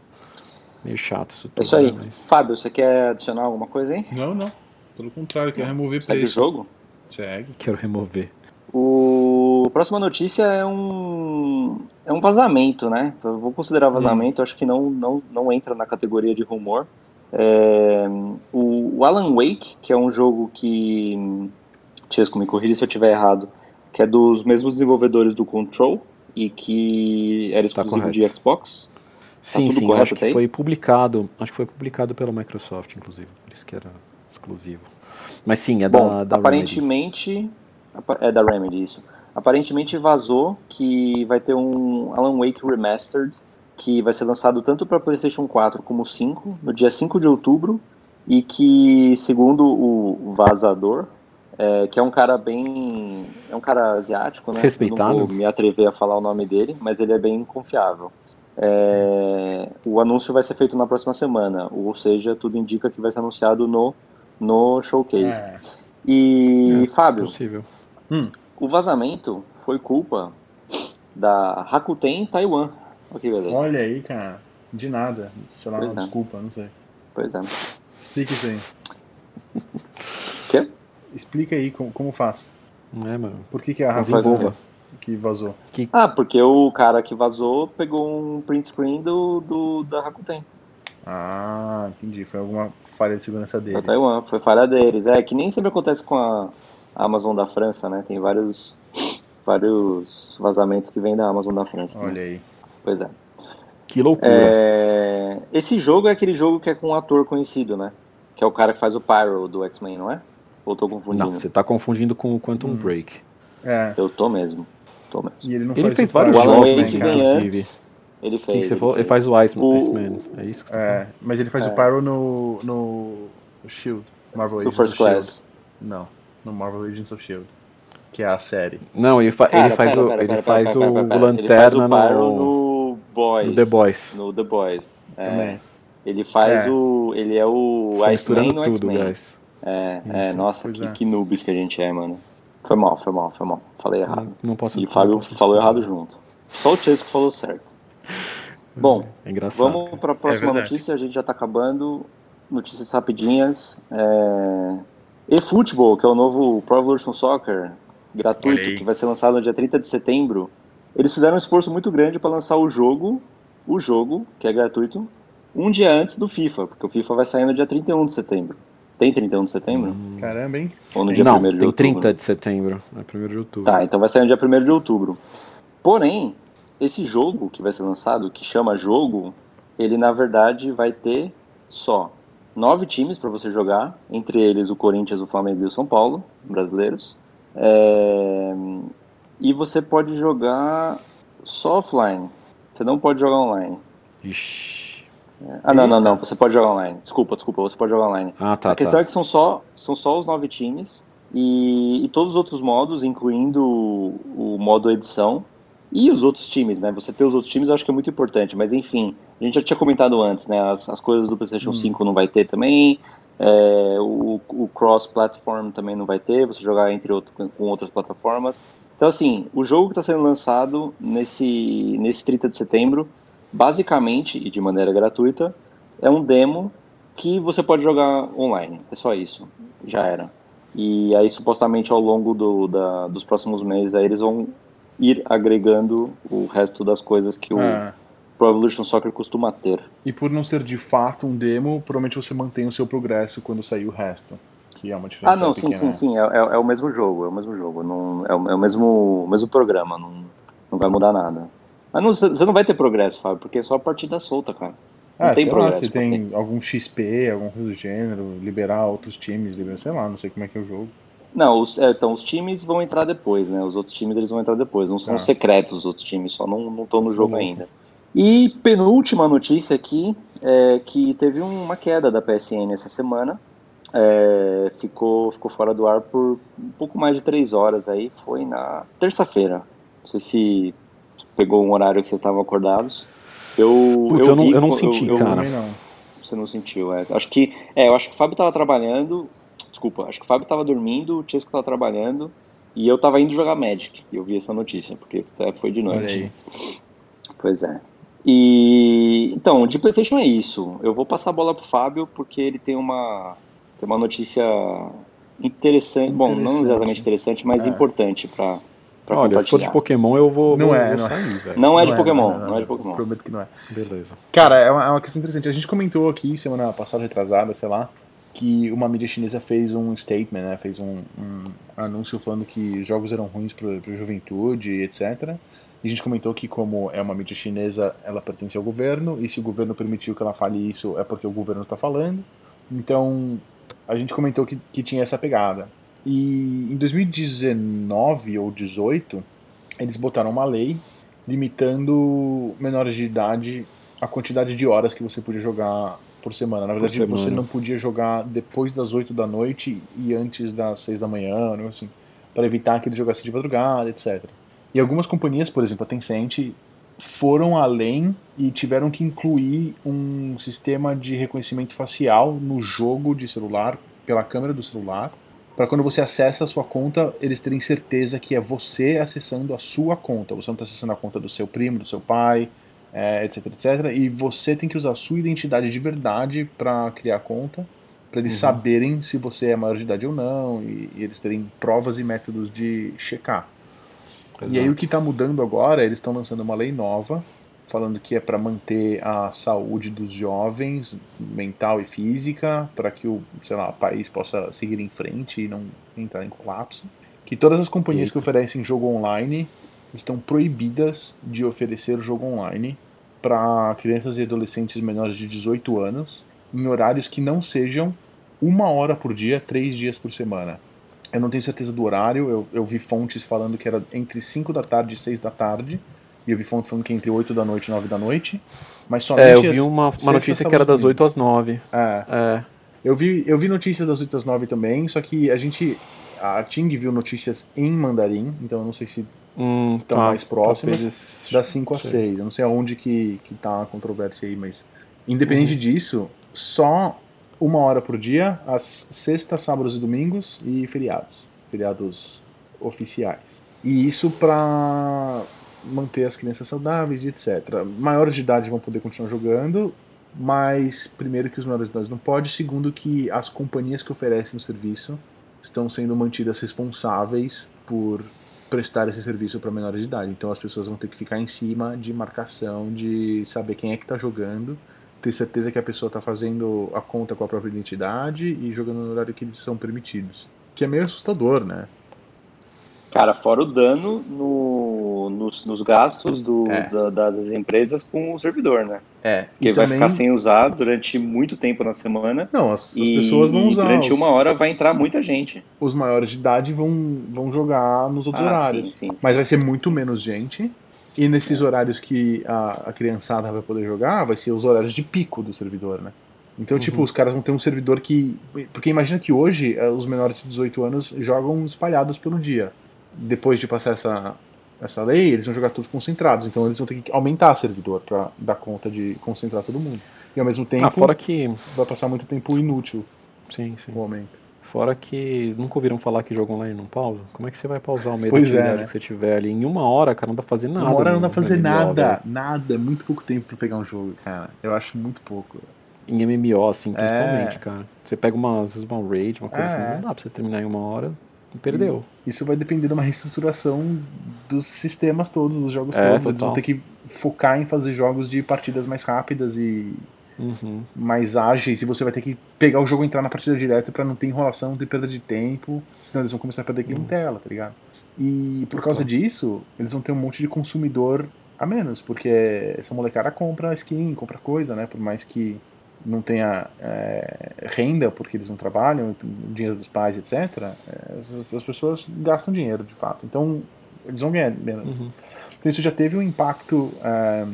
Meio chato isso tudo. Isso aí. Né, mas... Fábio, você quer adicionar alguma coisa aí? Não, não. Pelo contrário, quero remover Segue preço. o jogo? Segue. Quero remover. O a próxima notícia é um é um vazamento, né? Eu vou considerar vazamento, acho que não, não, não entra na categoria de rumor. É, o, o, Alan Wake, que é um jogo que. Chesco, me corrija se eu estiver errado. Que é dos mesmos desenvolvedores do Control e que era exclusivo de Xbox. Tá sim, sim, acho que aí? foi publicado. Acho que foi publicado pela Microsoft, inclusive. Por isso que era exclusivo. Mas sim, é Bom, da, da aparentemente. Remedy. É da Remedy, isso. Aparentemente vazou que vai ter um Alan Wake Remastered que vai ser lançado tanto para PlayStation 4 como 5 no dia 5 de outubro e que, segundo o vazador, é, que é um cara bem. É um cara asiático, né? Respeitado. Não vou me atrever a falar o nome dele, mas ele é bem confiável. É, o anúncio vai ser feito na próxima semana, ou seja, tudo indica que vai ser anunciado no, no showcase. É. E, é, Fábio, possível. Hum. O vazamento foi culpa da Rakuten Taiwan. Okay, Olha aí, cara. De nada. Sei lá, pois é. desculpa, não sei. Pois é. Explica isso aí. Quê? Explica aí como, como faz. É, mano. Por que, que é a Rakuten que vazou? Que... Ah, porque o cara que vazou pegou um print screen do, do da Rakuten. Ah, entendi. Foi alguma falha de segurança deles. Da Taiwan, foi falha deles. É, que nem sempre acontece com a Amazon da França, né? Tem vários, vários vazamentos que vêm da Amazon da França. Olha né? aí. Pois é. Que loucura. É... Esse jogo é aquele jogo que é com um ator conhecido, né? Que é o cara que faz o Pyro do X-Men, não é? Ou tô confundindo? Não, você tá confundindo com o Quantum hum. Break. É. Eu tô mesmo. Tô mesmo. E ele não ele faz fez vários jogos, né, inclusive. Ele fez. Que você ele, falou? ele faz o Iceman. É isso que você tá é, Mas ele faz é. o Pyro no, no Shield. Marvel Agents. No First Class. Não no Marvel Agents of S.H.I.E.L.D., que é a série. Não, ele, fa cara, ele faz pera, o, pera, ele pera, faz o, o Lanterna ele faz o no... no Boys. No The Boys. No The Boys. É. Também. Ele faz É. o. Ele é o Iceman misturando no tudo, guys. É, é, nossa, que, é. que noobs que a gente é, mano. Foi mal, foi mal, foi mal. Falei errado. Não, não posso E o Fábio falou errado junto. Só o Chesco falou certo. Bom, É engraçado. vamos para a próxima verdade. notícia. A gente já tá acabando. Notícias rapidinhas. É... eFootball, que é o novo Pro Evolution Soccer gratuito, que vai ser lançado no dia 30 de setembro. Eles fizeram um esforço muito grande para lançar o jogo, o jogo, que é gratuito, um dia antes do FIFA, porque o FIFA vai sair no dia 31 de setembro. Tem 31 de setembro? Hum. Caramba, hein? Ou no dia Não, 1 de tem outubro? 30 de setembro. É 1 de outubro. Tá, então vai sair no dia 1 de outubro. Porém, esse jogo que vai ser lançado, que chama jogo, ele na verdade vai ter só nove times para você jogar, entre eles o Corinthians, o Flamengo e o São Paulo, brasileiros. É, E você pode jogar só offline. Você não pode jogar online. Ixi. Ah, não, não, não. Você pode jogar online. Desculpa, desculpa. Você pode jogar online. Ah, tá, a questão tá. é que são só, são só os nove times e, e todos os outros modos, incluindo o, o modo edição e os outros times, né? Você ter os outros times eu acho que é muito importante, mas enfim, a gente já tinha comentado antes, né? As, as coisas do PlayStation Hum. 5 não vai ter também, é, o, o cross-platform também não vai ter, você jogar entre outro, com outras plataformas. Então, assim, o jogo que está sendo lançado nesse, nesse 30 de setembro, basicamente e de maneira gratuita, é um demo que você pode jogar online. É só isso. Já era. E aí, supostamente, ao longo do, da, dos próximos meses, aí eles vão ir agregando o resto das coisas que o Ah, Pro Evolution Soccer costuma ter. e por não ser de fato um demo, provavelmente você mantém o seu progresso quando sair o resto. Que é uma diferença Ah, não, sim, pequena. sim, sim. É, é- é o mesmo jogo, é o mesmo jogo. Não, é, o, é o mesmo, o mesmo programa, não, não vai mudar nada. Mas não, você não vai ter progresso, Fábio, porque é só a partida solta, cara. Não Ah, tem sei lá, progresso, se tem algum XP, alguma coisa do gênero, liberar outros times, liberar, sei lá, não sei como é que é o jogo. Não, os, é, então os times vão entrar depois, né? Os outros times eles vão entrar depois. Não são Ah. secretos os outros times, só não estão no jogo Louco. ainda. E penúltima notícia aqui é que teve uma queda da PSN essa semana. É, ficou, ficou fora do ar por um pouco mais de três horas aí. Foi na terça-feira. Não sei se pegou um horário que vocês estavam acordados. Eu, Putz, eu não- vi- eu não senti, Eu Cara. também não. você não sentiu, é. Acho que, é, eu acho que o Fábio tava trabalhando, desculpa, acho que o Fábio tava dormindo, o Chesco tava trabalhando e eu tava indo jogar Magic. E eu vi essa notícia, porque até foi de noite. aí. Pois é. E então, de PlayStation é isso. Eu vou passar a bola pro Fábio porque ele tem uma tem uma notícia interessante, bom, não Interessante. exatamente interessante, mas É. importante pra para Olha, se for de. Pokémon, eu vou, Não vou, é, vou não é. sair. Não é de Não Pokémon, não é de Pokémon. Prometo que não é. Beleza. Cara, é uma, é uma questão interessante. A gente comentou aqui semana passada, retrasada, sei lá, que uma mídia chinesa fez um statement, né? Fez um, um anúncio falando que jogos eram ruins para a juventude, etc. E a gente comentou que como é uma mídia chinesa, ela pertence ao governo, e se o governo permitiu que ela fale isso, é porque o governo está falando. Então, a gente comentou que, que tinha essa pegada. E em 2019 ou 18, eles botaram uma lei limitando menores de idade a quantidade de horas que você podia jogar por semana. Na verdade, semana. você não podia jogar depois das 8 da noite e antes das 6 da manhã, negócio assim, para evitar que ele jogasse de madrugada, etc. E algumas companhias, por exemplo, a Tencent, foram além e tiveram que incluir um sistema de reconhecimento facial no jogo de celular, pela câmera do celular, para quando você acessa a sua conta, eles terem certeza que é você acessando a sua conta. Você não está acessando a conta do seu primo, do seu pai, é, etc, etc. E você tem que usar a sua identidade de verdade para criar a conta, para eles Uhum. saberem se você é maior de idade ou não, e, e eles terem provas e métodos de checar. E aí o que está mudando agora, eles estão lançando uma lei nova, falando que é para manter a saúde dos jovens, mental e física, para que o, sei lá, país possa seguir em frente e não entrar em colapso. Que todas as companhias que Eita. oferecem jogo online estão proibidas de oferecer jogo online para crianças e adolescentes menores de 18 anos em horários que não sejam uma hora por dia, três dias por semana. Eu não tenho certeza do horário, eu, eu vi fontes falando que era entre 5 da tarde e 6 da tarde, e eu vi fontes falando que é entre 8 da noite e 9 da noite, mas somente É, eu vi uma, uma notícia que era das sábados, 8 às 9. É, É. eu vi, eu vi notícias das 8 às 9 também, só que a gente. A Ting viu notícias em mandarim, então eu não sei se Hum, estão tá, mais próximas, talvez- das 5 a sei. 6. Eu não sei aonde que, que tá a controvérsia aí, mas independente disso, só uma hora por dia, às sextas, sábados e domingos e feriados. Feriados oficiais. E isso para manter as crianças saudáveis e etc. Maiores de idade vão poder continuar jogando, mas primeiro que os menores de idade não podem, segundo que as companhias que oferecem o serviço estão sendo mantidas responsáveis por prestar esse serviço para menores de idade. Então as pessoas vão ter que ficar em cima de marcação, de saber quem é que está jogando, ter certeza que a pessoa está fazendo a conta com a própria identidade e jogando no horário que eles são permitidos. Que é meio assustador, né? Cara, fora o dano no- nos, nos gastos do- É. da- das empresas com o servidor, né? É. Que E vai também. ficar sem usar durante muito tempo na semana. Não, as, as e, pessoas vão usar. durante os, uma hora vai entrar muita gente. os maiores de idade vão, vão jogar nos outros Ah, horários. sim, sim, sim. Mas vai ser muito menos gente. E nesses horários que a, a criançada vai poder jogar, vai ser os horários de pico do servidor, né? Então, tipo, Uhum. os caras vão ter um servidor que. Porque imagina que hoje eh, os menores de 18 anos jogam espalhados pelo dia. Depois de passar essa, essa lei, eles vão jogar todos concentrados. Então eles vão ter que aumentar o servidor pra dar conta de concentrar todo mundo. E ao mesmo tempo Ah, fora que. vai passar muito tempo inútil Sim, sim. o aumento. Fora que nunca ouviram falar que jogo online não pausa? Como é que você vai pausar o meio Pois da é, né? que você tiver ali? Em uma hora, cara, não dá pra fazer nada. Uma hora não dá pra fazer nada, nada. É muito pouco tempo pra pegar um jogo, cara. Eu acho muito pouco. Em MMO, assim, É. principalmente, cara. Você pega uma, às vezes uma raid, uma coisa É. assim, não dá pra você terminar em uma hora, perdeu. Isso vai depender de uma reestruturação dos sistemas todos, dos jogos É, todos. Eles total. vão ter que focar em fazer jogos de partidas mais rápidas e Uhum. mais ágeis. E você vai ter que pegar o jogo e entrar na partida direto pra não ter enrolação, não ter perda de tempo. Senão eles vão começar a perder clientela, tá ligado? E por causa disso, eles vão ter um monte de consumidor a menos, porque essa molecada compra skin, compra coisa, né? Por mais que não tenha é, renda, porque eles não trabalham, o dinheiro dos pais, etc. é, as, as pessoas gastam dinheiro, de fato. Então, eles vão ganhar menos. Uhum. Então isso já teve um impacto ah,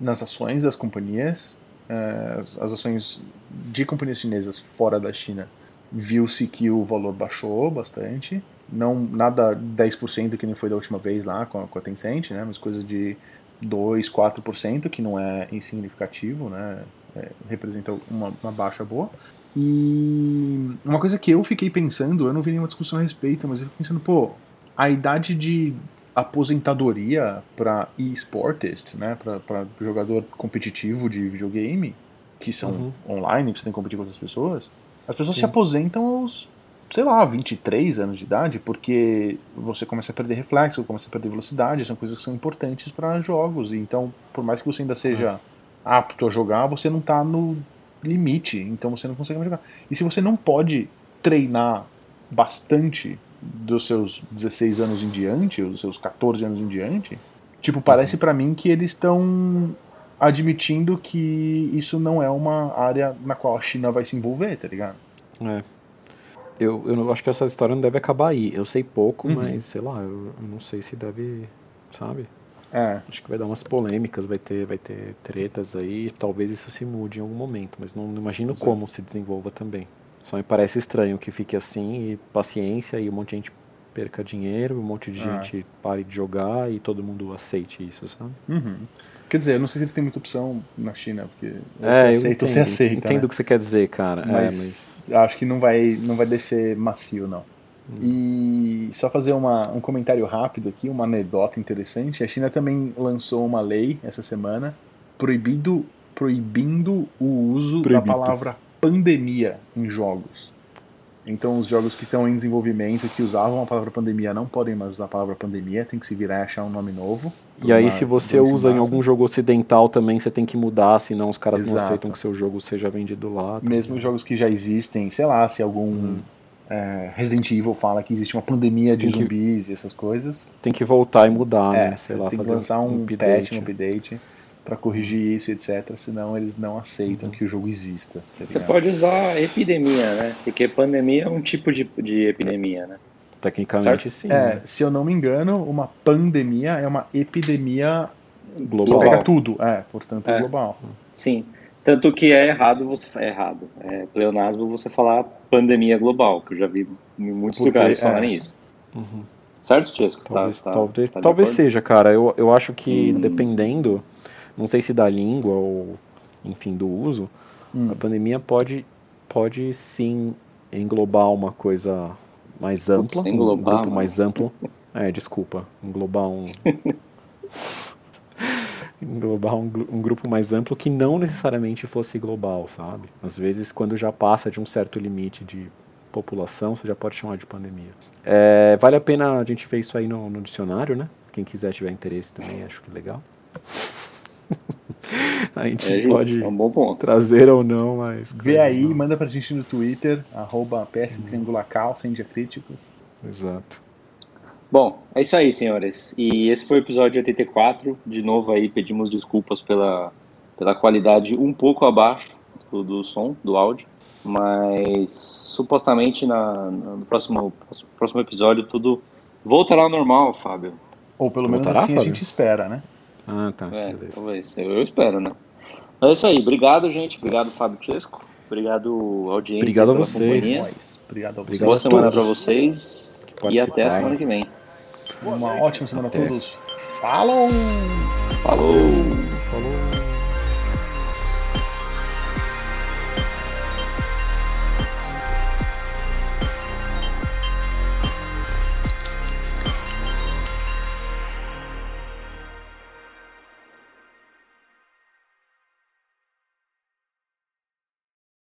nas ações das companhias, ah, as, as ações de companhias chinesas fora da China. Viu-se que o valor baixou bastante, não nada 10% que nem foi da última vez lá com a, com a Tencent, né, mas coisa de 2, 4%, que não é insignificativo, né, é, representa uma, uma baixa boa. E uma coisa que eu fiquei pensando, eu não vi nenhuma discussão a respeito, mas eu fico pensando, pô, a idade de aposentadoria para e-sportist, né, para jogador competitivo de videogame, que são Uhum. online, que você tem que competir com outras pessoas, as pessoas se Sim. aposentam aos, sei lá, 23 anos de idade, porque você começa a perder reflexo, começa a perder velocidade, são coisas que são importantes para jogos. Então, por mais que você ainda seja apto a jogar, você não tá no limite, então você não consegue mais jogar. E se você não pode treinar bastante dos seus 16 anos em diante, ou dos seus 14 anos em diante, tipo, parece pra mim que eles estão admitindo que isso não é uma área na qual a China vai se envolver, tá ligado? É. Eu, eu acho que essa história não deve acabar aí. Eu sei pouco, Uhum. mas sei lá, eu, eu não sei se deve. Sabe? É, Acho que vai dar umas polêmicas, vai ter, vai ter tretas aí. Talvez isso se mude em algum momento, mas não, não imagino é. como se desenvolva também. Só me parece estranho que fique assim e paciência e um monte de gente perca dinheiro, um monte de Ah. gente pare de jogar e todo mundo aceite isso, sabe? uhum. Quer dizer, eu não sei se eles têm muita opção na China, porque ou é, você aceita ou você aceita, entendo né? o que você quer dizer, cara. é, mas, mas acho que não vai, não vai descer macio, não. Hum. E só fazer uma, um comentário rápido aqui, uma anedota interessante. A China também lançou uma lei essa semana proibindo, proibindo o uso Proibido. da palavra pandemia em jogos. Então, os jogos que estão em desenvolvimento, que usavam a palavra pandemia, não podem mais usar a palavra pandemia, tem que se virar e achar um nome novo. E aí, se você usa em algum jogo ocidental também, você tem que mudar, senão os caras não Exato. aceitam que seu jogo seja vendido lá. tá Mesmo jogos que já existem, sei lá, se algum Uhum. É, Resident Evil fala que existe uma pandemia de Tem que- zumbis e essas coisas, Tem que voltar e mudar, é, né? Sei você lá, tem que lançar um, update. patch, um update pra corrigir isso, etc. Senão eles não aceitam Uhum. que o jogo exista. tá Você pode usar epidemia, né? Porque pandemia é um tipo de, de epidemia, né? Tecnicamente, sim. É, né? se eu não me engano, uma pandemia é uma epidemia que Global. pega tudo, é, portanto É. global. Sim. Tanto que é errado você. É errado. É pleonasmo você falar pandemia global, que eu já vi em muitos Porque, lugares é. falarem isso. Uhum. Certo, Tiesco? Talvez, tá, talvez, tá talvez seja, cara. Eu, eu acho que Hum. dependendo, não sei se da língua ou, enfim, do uso, Hum. a pandemia pode, pode sim englobar uma coisa mais ampla, um englobar, grupo mano. mais amplo. É, desculpa, englobar um. englobar um, um grupo mais amplo que não necessariamente fosse global, sabe? Às vezes, quando já passa de um certo limite de população, você já pode chamar de pandemia. É, vale a pena a gente ver isso aí no, no dicionário, né? Quem quiser tiver interesse também, acho que é legal. a gente É justo, pode é um bom ponto. trazer ou não, mas. Vê aí, manda pra gente no Twitter, arroba PS Triangulacal, sem diacríticos. Exato. Bom, é isso aí, senhores. E esse foi o episódio 84. De novo aí, pedimos desculpas pela, pela qualidade um pouco abaixo do, do som, do áudio. Mas supostamente na, no próximo, próximo episódio tudo voltará ao normal, Fábio. Ou pelo menos Voltará, assim a Fábio? gente espera, né? Ah, tá. É, talvez. Eu, eu espero, né? Mas é isso aí. Obrigado, gente. Obrigado, Fábio Chesco. Obrigado, audiência. Obrigado a pela vocês. Obrigado a vocês. Obrigado Boa a semana pra vocês. E até a semana que vem. Uma ótima semana a todos. Falou! Falou! Falou.